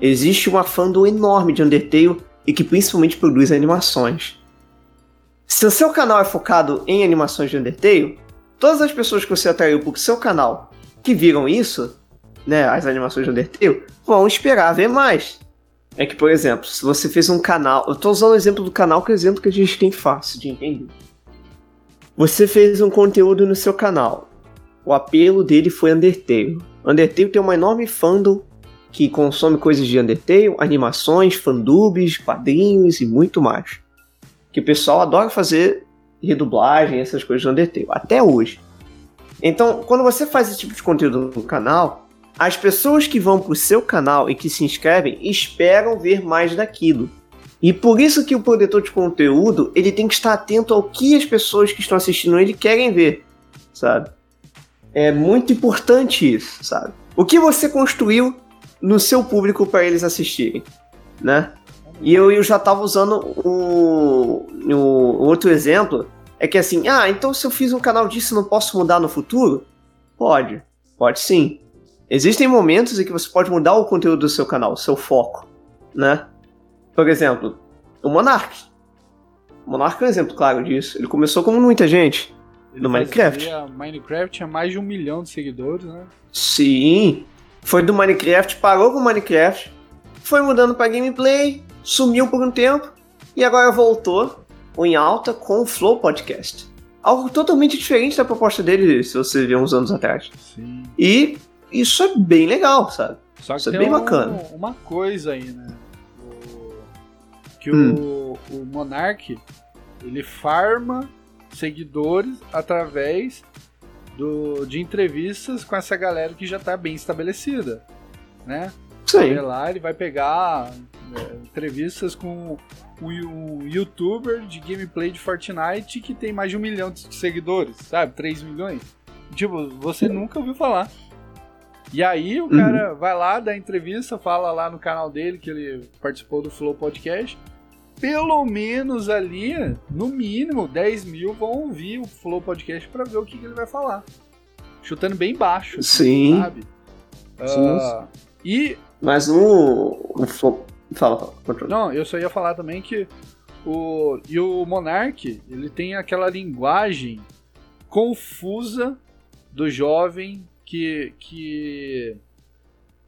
Existe uma fandom enorme de Undertale e que principalmente produz animações. Se o seu canal é focado em animações de Undertale, todas as pessoas que você atraiu para o seu canal que viram isso, né, as animações de Undertale, vão esperar ver mais. É que, por exemplo, se você fez um canal. Eu estou usando o exemplo do canal, que é o exemplo que a gente tem fácil de entender. Você fez um conteúdo no seu canal. O apelo dele foi Undertale. Undertale tem uma enorme fandom que consome coisas de Undertale, animações, fandubs, quadrinhos e muito mais. Que o pessoal adora fazer redublagem, essas coisas de Undertale, até hoje. Então, quando você faz esse tipo de conteúdo no canal, as pessoas que vão pro seu canal e que se inscrevem esperam ver mais daquilo. E por isso que o produtor de conteúdo, ele tem que estar atento ao que as pessoas que estão assistindo ele querem ver, sabe? É muito importante isso, sabe? O que você construiu no seu público para eles assistirem, né? E eu, eu já estava usando o, o outro exemplo, é que assim, ah, então se eu fiz um canal disso, não posso mudar no futuro? Pode, pode sim. Existem momentos em que você pode mudar o conteúdo do seu canal, o seu foco, né? Por exemplo, o Monark. O Monark é um exemplo claro disso. Ele começou como muita gente
Ele
no Minecraft.
Minecraft tinha mais de um milhão de seguidores, né?
Sim. Foi do Minecraft, parou com o Minecraft, foi mudando pra gameplay, sumiu por um tempo e agora voltou em alta com o Flow Podcast. Algo totalmente diferente da proposta dele, se você ver uns anos atrás.
Sim.
E isso é bem legal, sabe?
Só que
Isso é bem
um-
bacana.
uma coisa aí, né? O- que
Hum.
o, o Monark, ele farma seguidores através do, de entrevistas com essa galera que já tá bem estabelecida, né?
Sim.
Lá, ele vai pegar é, entrevistas com o youtuber de gameplay de Fortnite que tem mais de um milhão de seguidores, sabe? 3 milhões. Tipo, você nunca ouviu falar. E aí o
Uhum.
cara vai lá, dá entrevista, fala lá no canal dele que ele participou do Flow Podcast. Pelo menos ali, no mínimo, 10 mil vão ouvir o Flow Podcast pra ver o que, que ele vai falar. Chutando bem baixo, assim,
Sim.
sabe?
Sim.
Ah, e
Mas o. o Flow. Fala, fala.
Não, eu só ia falar também que O, e o Monark, ele tem aquela linguagem confusa do jovem que, que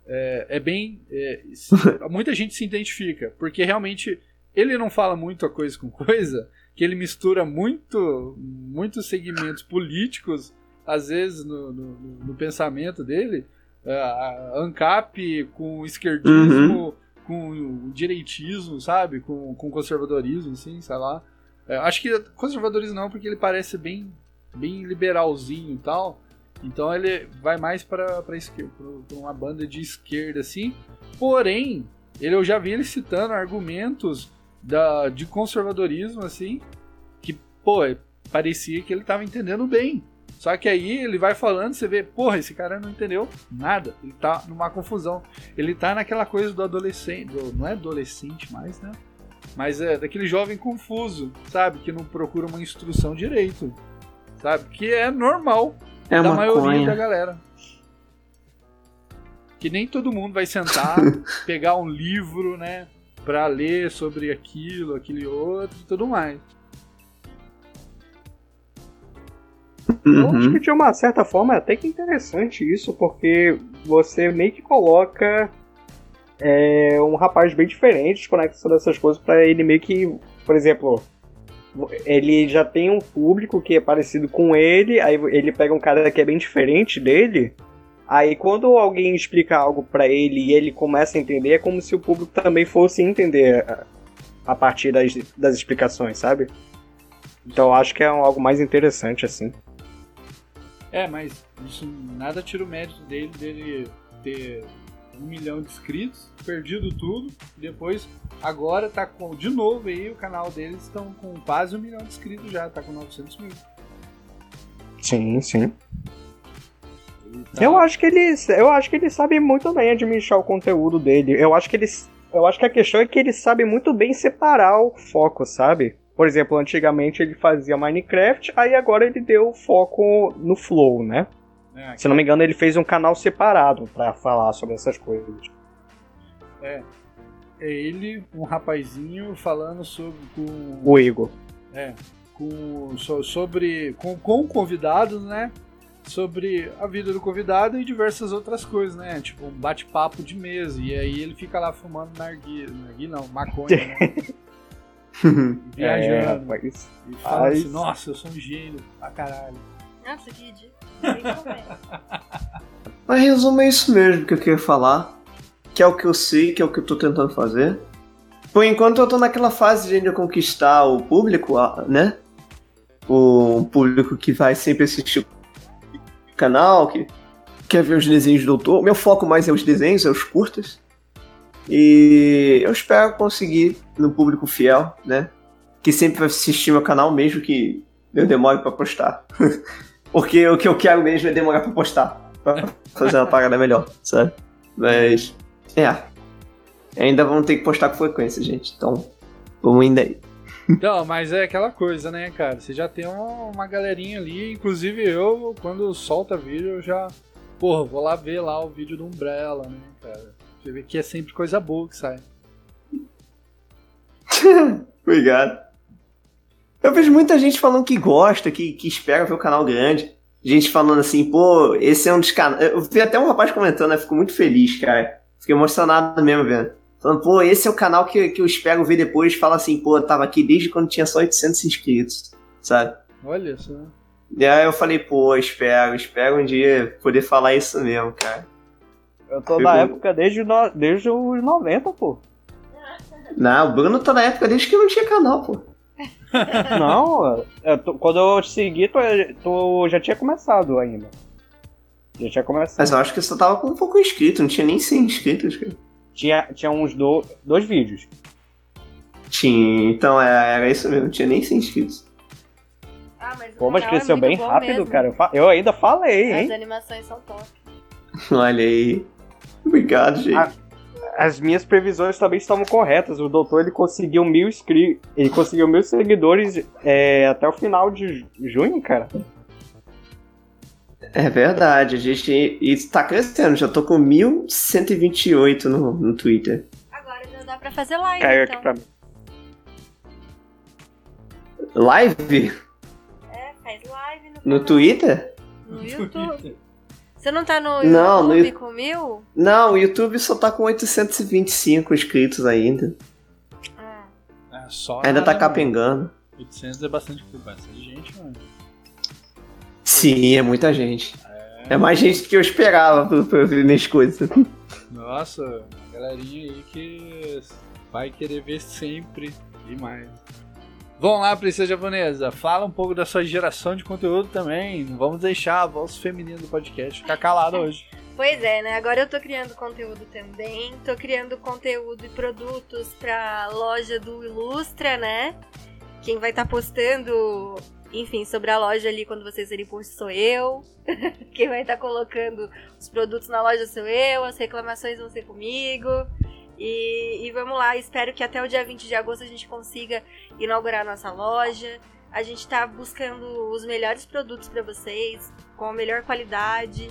é, é bem. é, muita gente se identifica, porque realmente ele não fala muito a coisa com coisa, que ele mistura muito muitos segmentos políticos, às vezes no, no, no- pensamento dele, a ANCAP com o esquerdismo, com o direitismo, sabe? Com, com conservadorismo, assim, sei lá. É, acho que conservadorismo não, porque ele parece bem, bem liberalzinho e tal. Então ele vai mais para para uma banda de esquerda assim. Porém, ele eu já vi ele citando argumentos da, de conservadorismo assim, que pô, parecia que ele tava entendendo bem. Só que aí ele vai falando, você vê, porra, esse cara não entendeu nada. Ele tá numa confusão. Ele tá naquela coisa do adolescente, do- não é adolescente mais, né? Mas é daquele jovem confuso, sabe? Que não procura uma instrução direito, sabe? Que é normal
É
da maioria da galera. Que nem todo mundo vai sentar, pegar um livro, né? Pra ler sobre aquilo, aquele outro e tudo mais.
Eu acho
Uhum.
que de uma certa forma é até que interessante isso, porque você meio que coloca é, um rapaz bem diferente, desconecta todas essas coisas pra ele meio que, por exemplo, ele já tem um público que é parecido com ele, aí ele pega um cara que é bem diferente dele, aí quando alguém explica algo pra ele e ele começa a entender, é como se o público também fosse entender a, a partir das, das explicações, sabe? Então eu acho que é um- algo mais interessante assim.
É, mas isso nada tira o mérito dele, dele ter um milhão de inscritos, perdido tudo, e depois agora tá com, de novo aí, o canal deles estão com quase um milhão de inscritos já, tá com 900 mil.
Sim, sim.
Tá-
Eu acho que ele, eu acho que ele sabe muito bem administrar o conteúdo dele. Eu acho que ele, eu acho que a questão é que ele sabe muito bem separar o foco, sabe? Por exemplo, antigamente ele fazia Minecraft, aí agora ele deu foco no Flow, né?
é,
Se não me engano, ele fez um canal separado pra falar sobre essas coisas.
é ele, um rapazinho, falando sobre com,
O Igor.
É, com, so- sobre com, com convidados, né? Sobre a vida do convidado e diversas outras coisas, né? Tipo, um bate-papo de mesa. E aí ele fica lá fumando narguilha. Narguilha não, maconha, né?
É,
Viajando.
rapaz.
e fala
Mas-
assim, nossa, eu sou um gênio pra caralho.
Nossa, que ridículo.
Mas resumo é isso mesmo que eu queria falar. Que é o que eu sei, que é o que eu tô tentando fazer. Por enquanto eu tô naquela fase de ainda conquistar o público, né? O público que vai sempre assistir canal, que quer ver os desenhos do doutor. Meu foco mais é os desenhos, é os curtas. E eu espero conseguir no público fiel, né? Que sempre vai assistir meu canal, mesmo que eu demore pra postar. Porque o que eu quero mesmo é demorar pra postar. Pra fazer uma parada melhor, sabe? Mas. É. Ainda vamos ter que postar com frequência, gente. Então, vamos indo aí.
Então, mas é aquela coisa, né, cara? Você já tem uma, uma galerinha ali. Inclusive eu, quando solta vídeo, eu já. Porra, vou lá ver lá o vídeo do Umbrella, né, cara? Você vê que é sempre coisa boa que sai.
Obrigado. Eu vejo muita gente falando que gosta, que, que espera ver o canal grande. Gente falando assim, pô, esse é um dos canais. Eu vi até um rapaz comentando, né? Fico muito feliz, cara. Fiquei emocionado mesmo vendo. Falando, pô, esse é o canal que, que eu espero ver depois. Fala assim, pô, eu tava aqui desde quando tinha só 800 inscritos, sabe?
Olha só.
E aí eu falei, pô, espero, espero um dia poder falar isso mesmo, cara.
Eu tô
Pegou.
na época desde, no- desde os 90, pô.
Não, o Bruno tá na época desde que não tinha canal, pô.
Não, eu tô- quando eu te segui, tu, tu já tinha começado ainda. Já tinha começado.
Mas eu acho que eu só tava com um pouco inscrito, não tinha nem 100 inscritos, cara.
Tinha, tinha uns do, dois vídeos.
Tinha, então é, era isso mesmo, não tinha nem 100 inscritos.
Ah, mas o
Pô, mas
é
cresceu
muito
bem rápido,
mesmo.
cara. Eu, eu ainda falei,
As
hein?
animações são top.
Olha aí. Obrigado, gente.
Ah. As minhas previsões também estavam corretas. O doutor ele conseguiu mil inscritos. Ele conseguiu mil seguidores é, até o final de ju- junho, cara.
É verdade, a gente. E tá crescendo, já tô com 1128 no, no Twitter.
Agora já dá pra fazer live,
Caiu
então.
aqui pra mim.
Live?
É, faz live no,
No Twitter?
no YouTube. Você não tá no
Não, no
YouTube com mil?
Não, o YouTube só tá com 825 inscritos ainda.
Ah,
É, só
Ainda tá capengando.
800 é bastante, bastante gente, mano.
Sim, é muita gente. É mais gente do que eu esperava pra, pra ver minhas coisas.
Nossa, galerinha aí que vai querer ver sempre e mais. Vamos lá, princesa japonesa. Fala um pouco da sua geração de conteúdo também. Não vamos deixar a voz feminina do podcast ficar calada hoje.
Pois é, né? Agora eu tô criando conteúdo também. Tô criando conteúdo e produtos pra loja do Ilustra, né? Quem vai estar postando, enfim, sobre a loja ali quando vocês verem post sou eu. Quem vai estar colocando os produtos na loja sou eu. As reclamações vão ser comigo. E, e vamos lá, espero que até o dia 20 de agosto a gente consiga inaugurar a nossa loja. A gente tá buscando os melhores produtos pra vocês, com a melhor qualidade.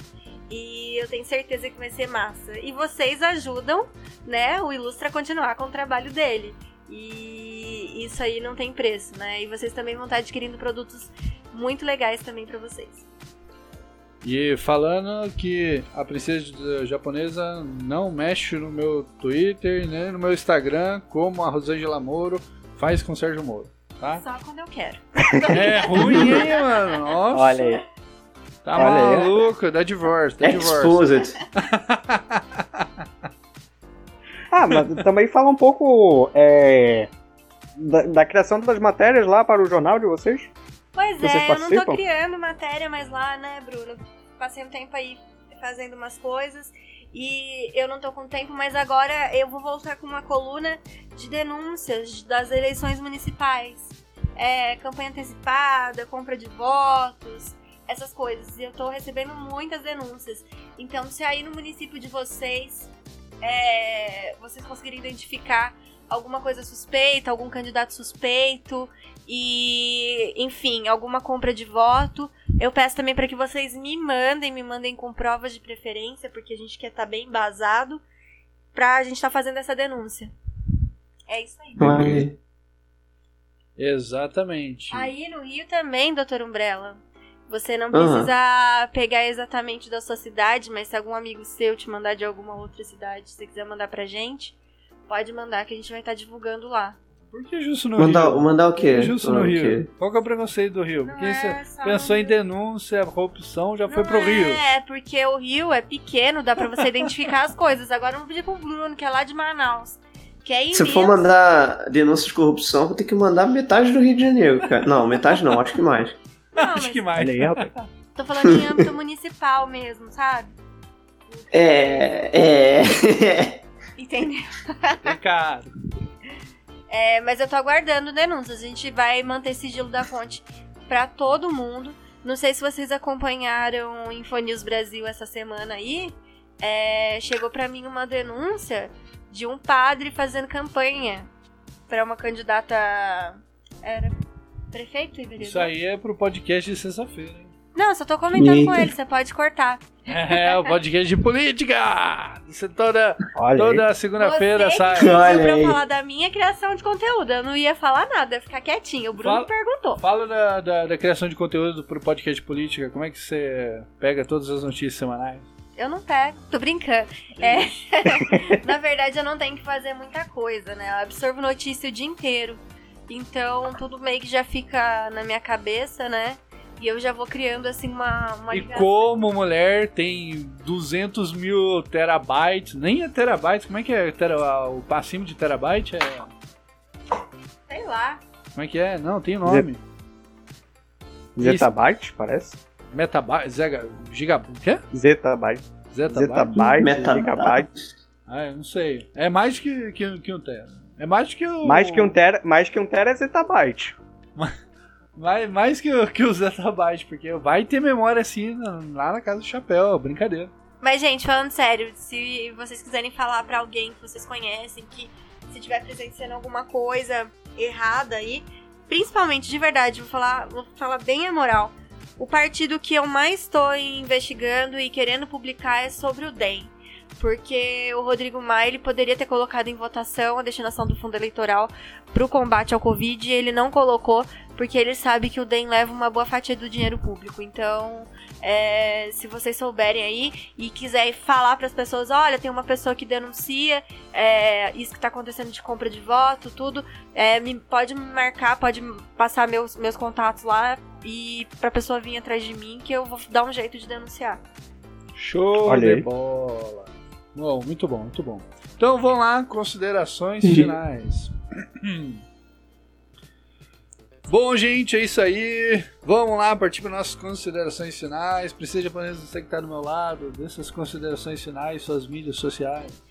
E eu tenho certeza que vai ser massa. E vocês ajudam, né, o Ilustra a continuar com o trabalho dele. E isso aí não tem preço, né? E vocês também vão estar adquirindo produtos muito legais também pra vocês.
E falando que a princesa japonesa não mexe no meu Twitter, nem no meu Instagram, como a Rosângela Moro faz com o Sérgio Moro, tá?
Só quando eu quero.
É ruim, hein, mano? Nossa.
Olha aí.
Tá
Olha aí.
maluco, dá divórcio, dá divórcio.
Exposed.
Ah, mas também fala um pouco é, da, da criação das matérias lá para o jornal de vocês.
Pois
Vocês
é, eu não tô
participam?
criando matéria mais lá, né, Bruno? Passei um tempo aí fazendo umas coisas e eu não tô com tempo, mas agora eu vou voltar com uma coluna de denúncias das eleições municipais. É, campanha antecipada, compra de votos, essas coisas. E eu tô recebendo muitas denúncias. Então, se aí no município de vocês é, vocês conseguirem identificar alguma coisa suspeita, algum candidato suspeito e, enfim, alguma compra de voto, eu peço também para que vocês me mandem, me mandem com provas de preferência, porque a gente quer estar bem embasado pra gente estar fazendo essa denúncia. É isso aí.
Exatamente.
Aí no Rio também, doutor Umbrella. Você não precisa pegar exatamente da sua cidade, mas se algum amigo seu te mandar de alguma outra cidade, se você quiser mandar pra gente, pode mandar que a gente vai estar divulgando lá.
Por que justo no
Mandar,
Rio?
mandar o quê?
justo no Rio?
quê?
Qual que é o preconceito do Rio?
Não
Porque
é
você pensou em denúncia, corrupção, já foi
Não
pro Rio.
É, porque o Rio é pequeno, dá pra você identificar as coisas. Agora vamos pedir pro Bruno, que é lá de Manaus. Que é
Se for mandar denúncia de corrupção, vou ter que mandar metade do Rio de Janeiro, cara. Não, metade não, acho que mais.
Não,
Acho
mas
que mais.
Tô falando em âmbito municipal mesmo, sabe?
É. É.
Entendeu?
É caro.
É, mas eu tô aguardando denúncias. A gente vai manter sigilo da fonte pra todo mundo. Não sei se vocês acompanharam o Infonews Brasil essa semana aí. É, chegou pra mim uma denúncia de um padre fazendo campanha pra uma candidata. Era prefeito e vereador?
Isso aí é pro podcast de sexta-feira, hein?
Não, só tô comentando com
Eita.
ele, você pode cortar.
É, o podcast de política! É toda,
Olha aí.
toda segunda-feira
Você
sai.
Olha
pra eu falar da minha criação de conteúdo. Eu não ia falar nada, ia ficar quietinha. O Bruno
Fala-
perguntou.
Fala da, da, da criação de conteúdo pro podcast de política. Como é que você pega todas as notícias semanais?
Eu não pego, tô brincando. É. Na verdade, eu não tenho que fazer muita coisa, né? Eu absorvo notícia o dia inteiro. Então, tudo meio que já fica na minha cabeça, né? E eu já vou criando, assim, uma, uma
E
ligação.
como mulher tem 200 mil terabytes, nem é terabytes, como é que é tera, o acima de terabyte? É,
Sei lá.
como é que é? Não, tem nome.
Zetabyte, parece.
Metabyte, zega, gigabyte, o quê?
Zetabyte.
Zetabyte?
Zetabyte,
Metabyte.
gigabyte.
Ah, eu não sei. É mais que, que, que um tera. É mais que o...
Mais que um tera, mais que um tera é zetabyte.
Mais, mais que, que o zettabyte, porque vai ter memória assim lá na casa do chapéu, brincadeira.
Mas, gente, falando sério, se vocês quiserem falar pra alguém que vocês conhecem, que se tiver presenciando alguma coisa errada aí, principalmente, de verdade, vou falar, vou falar bem a moral. O partido que eu mais estou investigando e querendo publicar é sobre o DEM. porque o Rodrigo Maia ele poderia ter colocado em votação a destinação do fundo eleitoral para o combate ao Covid e ele não colocou porque ele sabe que o DEM leva uma boa fatia do dinheiro público. Então, é, se vocês souberem aí e quiserem falar para as pessoas, olha, tem uma pessoa que denuncia é, isso que está acontecendo de compra de voto, tudo, é, me, pode me marcar, pode passar meus, meus contatos lá e para a pessoa vir atrás de mim que eu vou dar um jeito de denunciar.
Show
Olha
de
aí.
bola. Bom, muito bom, muito bom. Então vamos lá, considerações finais. Bom, gente, é isso aí. Vamos lá partir para nossas considerações finais. Precisa japonês, você que está do meu lado, dessas considerações finais, suas mídias sociais.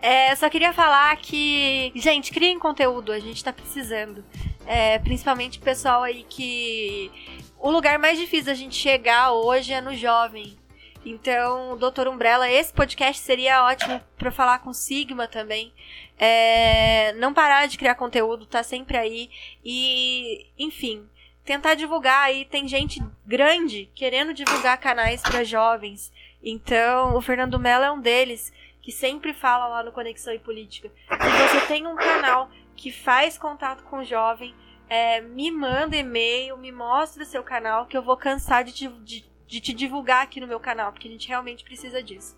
É, só queria falar que, gente, criem conteúdo, a gente tá precisando. É, principalmente pessoal aí que. O lugar mais difícil da gente chegar hoje é no jovem. Então, Doutor Umbrella, esse podcast seria ótimo pra falar com Sigma também. É, não parar de criar conteúdo, tá sempre aí. E, enfim, tentar divulgar aí. Tem gente grande querendo divulgar canais pra jovens. Então, o Fernando Mello é um deles que sempre fala lá no Conexão e Política. Se você tem um canal que faz contato com o jovem, é, me manda e-mail, me mostra seu canal, que eu vou cansar de te, de, de te divulgar aqui no meu canal, porque a gente realmente precisa disso.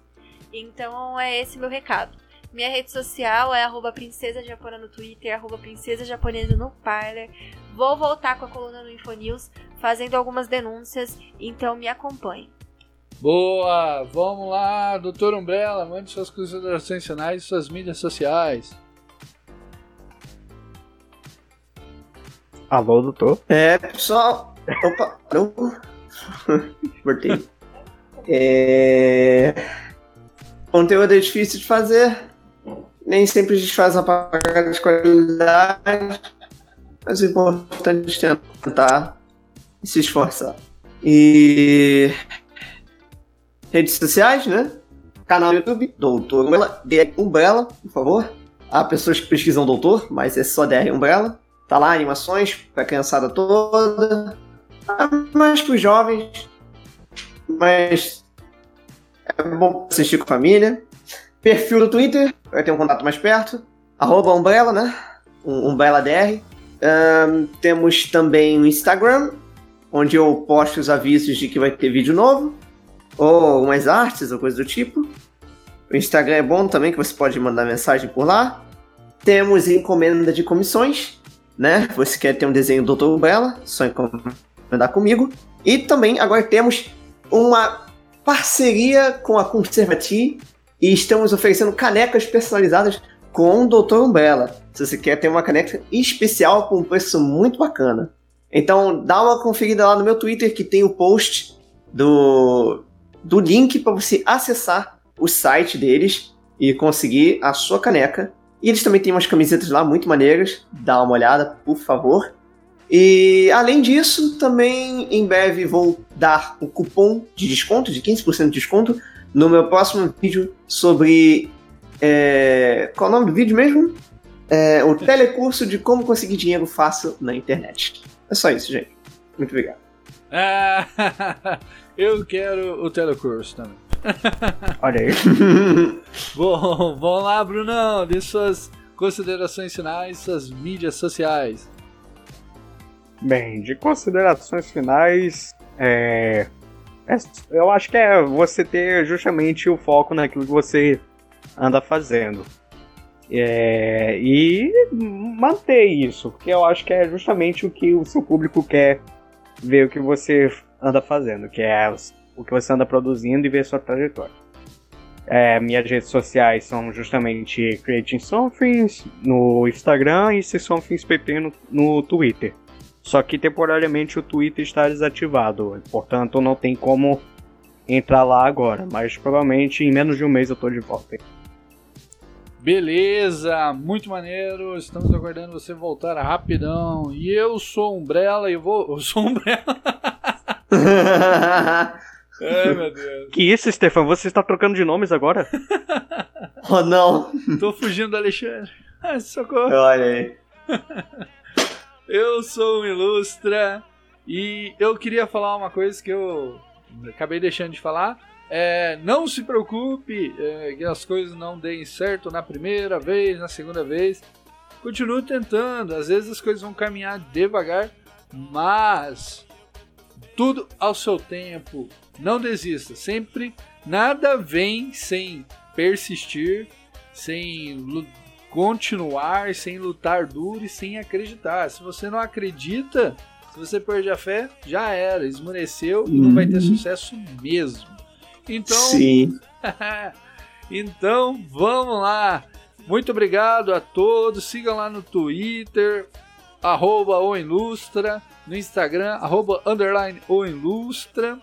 Então é esse meu recado. Minha rede social é arroba princesa japona no Twitter, arroba princesa japonesa no Parler. Vou voltar com a coluna no Infonews, fazendo algumas denúncias, então me acompanhe.
Boa! Vamos lá, Doutor Umbrella, mande suas considerações finais e suas mídias sociais.
Alô, doutor?
É, pessoal. Opa, não. Cortei. É... Conteúdo é difícil de fazer. Nem sempre a gente faz uma parada de qualidade. Mas o importante é tentar e se esforçar. E. Redes sociais, né? Canal no YouTube, Doutor Umbrella, DR Umbrella, por favor. Há pessoas que pesquisam Doutor, mas é só DR Umbrella. Tá lá, animações pra criançada toda. Mais pros jovens. Mas é bom assistir com a família. Perfil do Twitter, vai ter um contato mais perto. Arroba Umbrella, né? Um- Umbrella DR. Ahn, temos também o Instagram, onde eu posto os avisos de que vai ter vídeo novo. Ou umas artes ou coisa do tipo. O Instagram é bom também, que você pode mandar mensagem por lá. Temos encomenda de comissões, né? Você quer ter um desenho do Dr. Umbrella, só encomendar comigo. E também agora temos uma parceria com a Conservati e estamos oferecendo canecas personalizadas com o Dr. Umbrella. Se você quer ter uma caneca especial com um preço muito bacana. Então dá uma conferida lá no meu Twitter que tem o post do, do link para você acessar o site deles e conseguir a sua caneca. E eles também têm umas camisetas lá muito maneiras. Dá uma olhada, por favor. E além disso, também em breve vou dar o cupom de desconto, de 15% de desconto, no meu próximo vídeo sobre. é, qual é o nome do vídeo mesmo? É, o telecurso de como conseguir dinheiro fácil na internet. É só isso, gente. Muito obrigado.
Ah, eu quero o telecurso também.
Olha aí.
Bom, vamos lá, Brunão, dê suas considerações finais, suas mídias sociais.
Bem, de considerações finais, é, é- eu acho que é você ter justamente o foco naquilo que você anda fazendo. É, e manter isso, porque eu acho que é justamente o que o seu público quer ver o que você anda fazendo, que é o que você anda produzindo e ver sua trajetória. É, minhas redes sociais são justamente Creating Somethings no Instagram e Se Somethings PP no, no Twitter. Só que temporariamente o Twitter está desativado, portanto não tem como entrar lá agora, mas provavelmente em menos de um mês eu tô de volta.
Beleza, muito maneiro. Estamos aguardando você voltar rapidão. E eu sou Umbrella e eu vou. Eu sou Umbrella. Ai, meu Deus.
Que isso, Stefan? Você está trocando de nomes agora?
oh não!
Tô fugindo do Alexandre. Ai, socorro.
Olha aí.
Eu sou o Ilustra e eu queria falar uma coisa que eu acabei deixando de falar. É, não se preocupe é, que as coisas não deem certo na primeira vez, na segunda vez. Continue tentando. Às vezes as coisas vão caminhar devagar, mas tudo ao seu tempo. Não desista. Sempre nada vem sem persistir, sem continuar, sem lutar duro e sem acreditar. Se você não acredita, se você perde a fé, já era, esmoreceu e não vai ter
Uhum.
sucesso mesmo. Então,
Sim.
então, vamos lá. Muito obrigado a todos. Sigam lá no Twitter, arroba o Ilustra, no Instagram, arroba underline o Ilustra.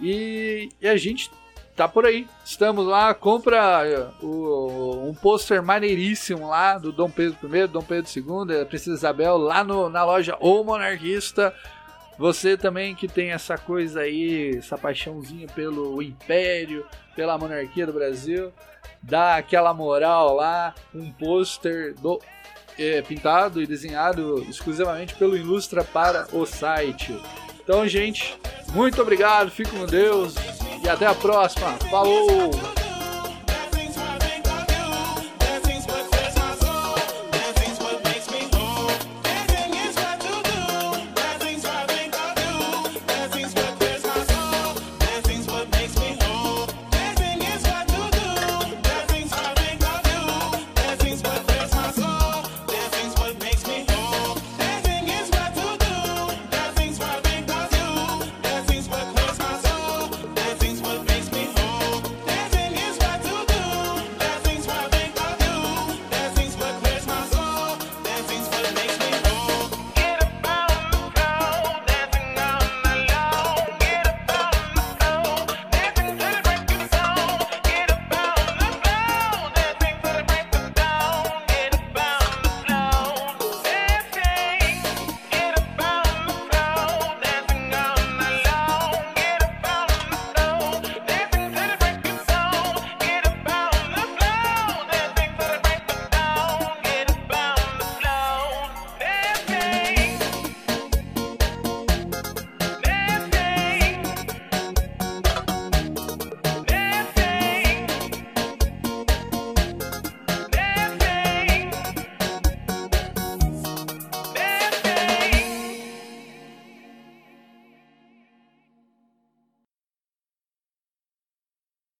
E, e a gente tá por aí. Estamos lá, compra eh, o- um pôster maneiríssimo lá do Dom Pedro I, Dom Pedro II, a Princesa Isabel, lá no- na loja O Monarquista. Você também que tem essa coisa aí, essa paixãozinha pelo Império, pela monarquia do Brasil, dá aquela moral lá, um pôster do é, pintado e desenhado exclusivamente pelo Ilustra para o site. Então, gente, muito obrigado, fico com Deus e até a próxima. Falou!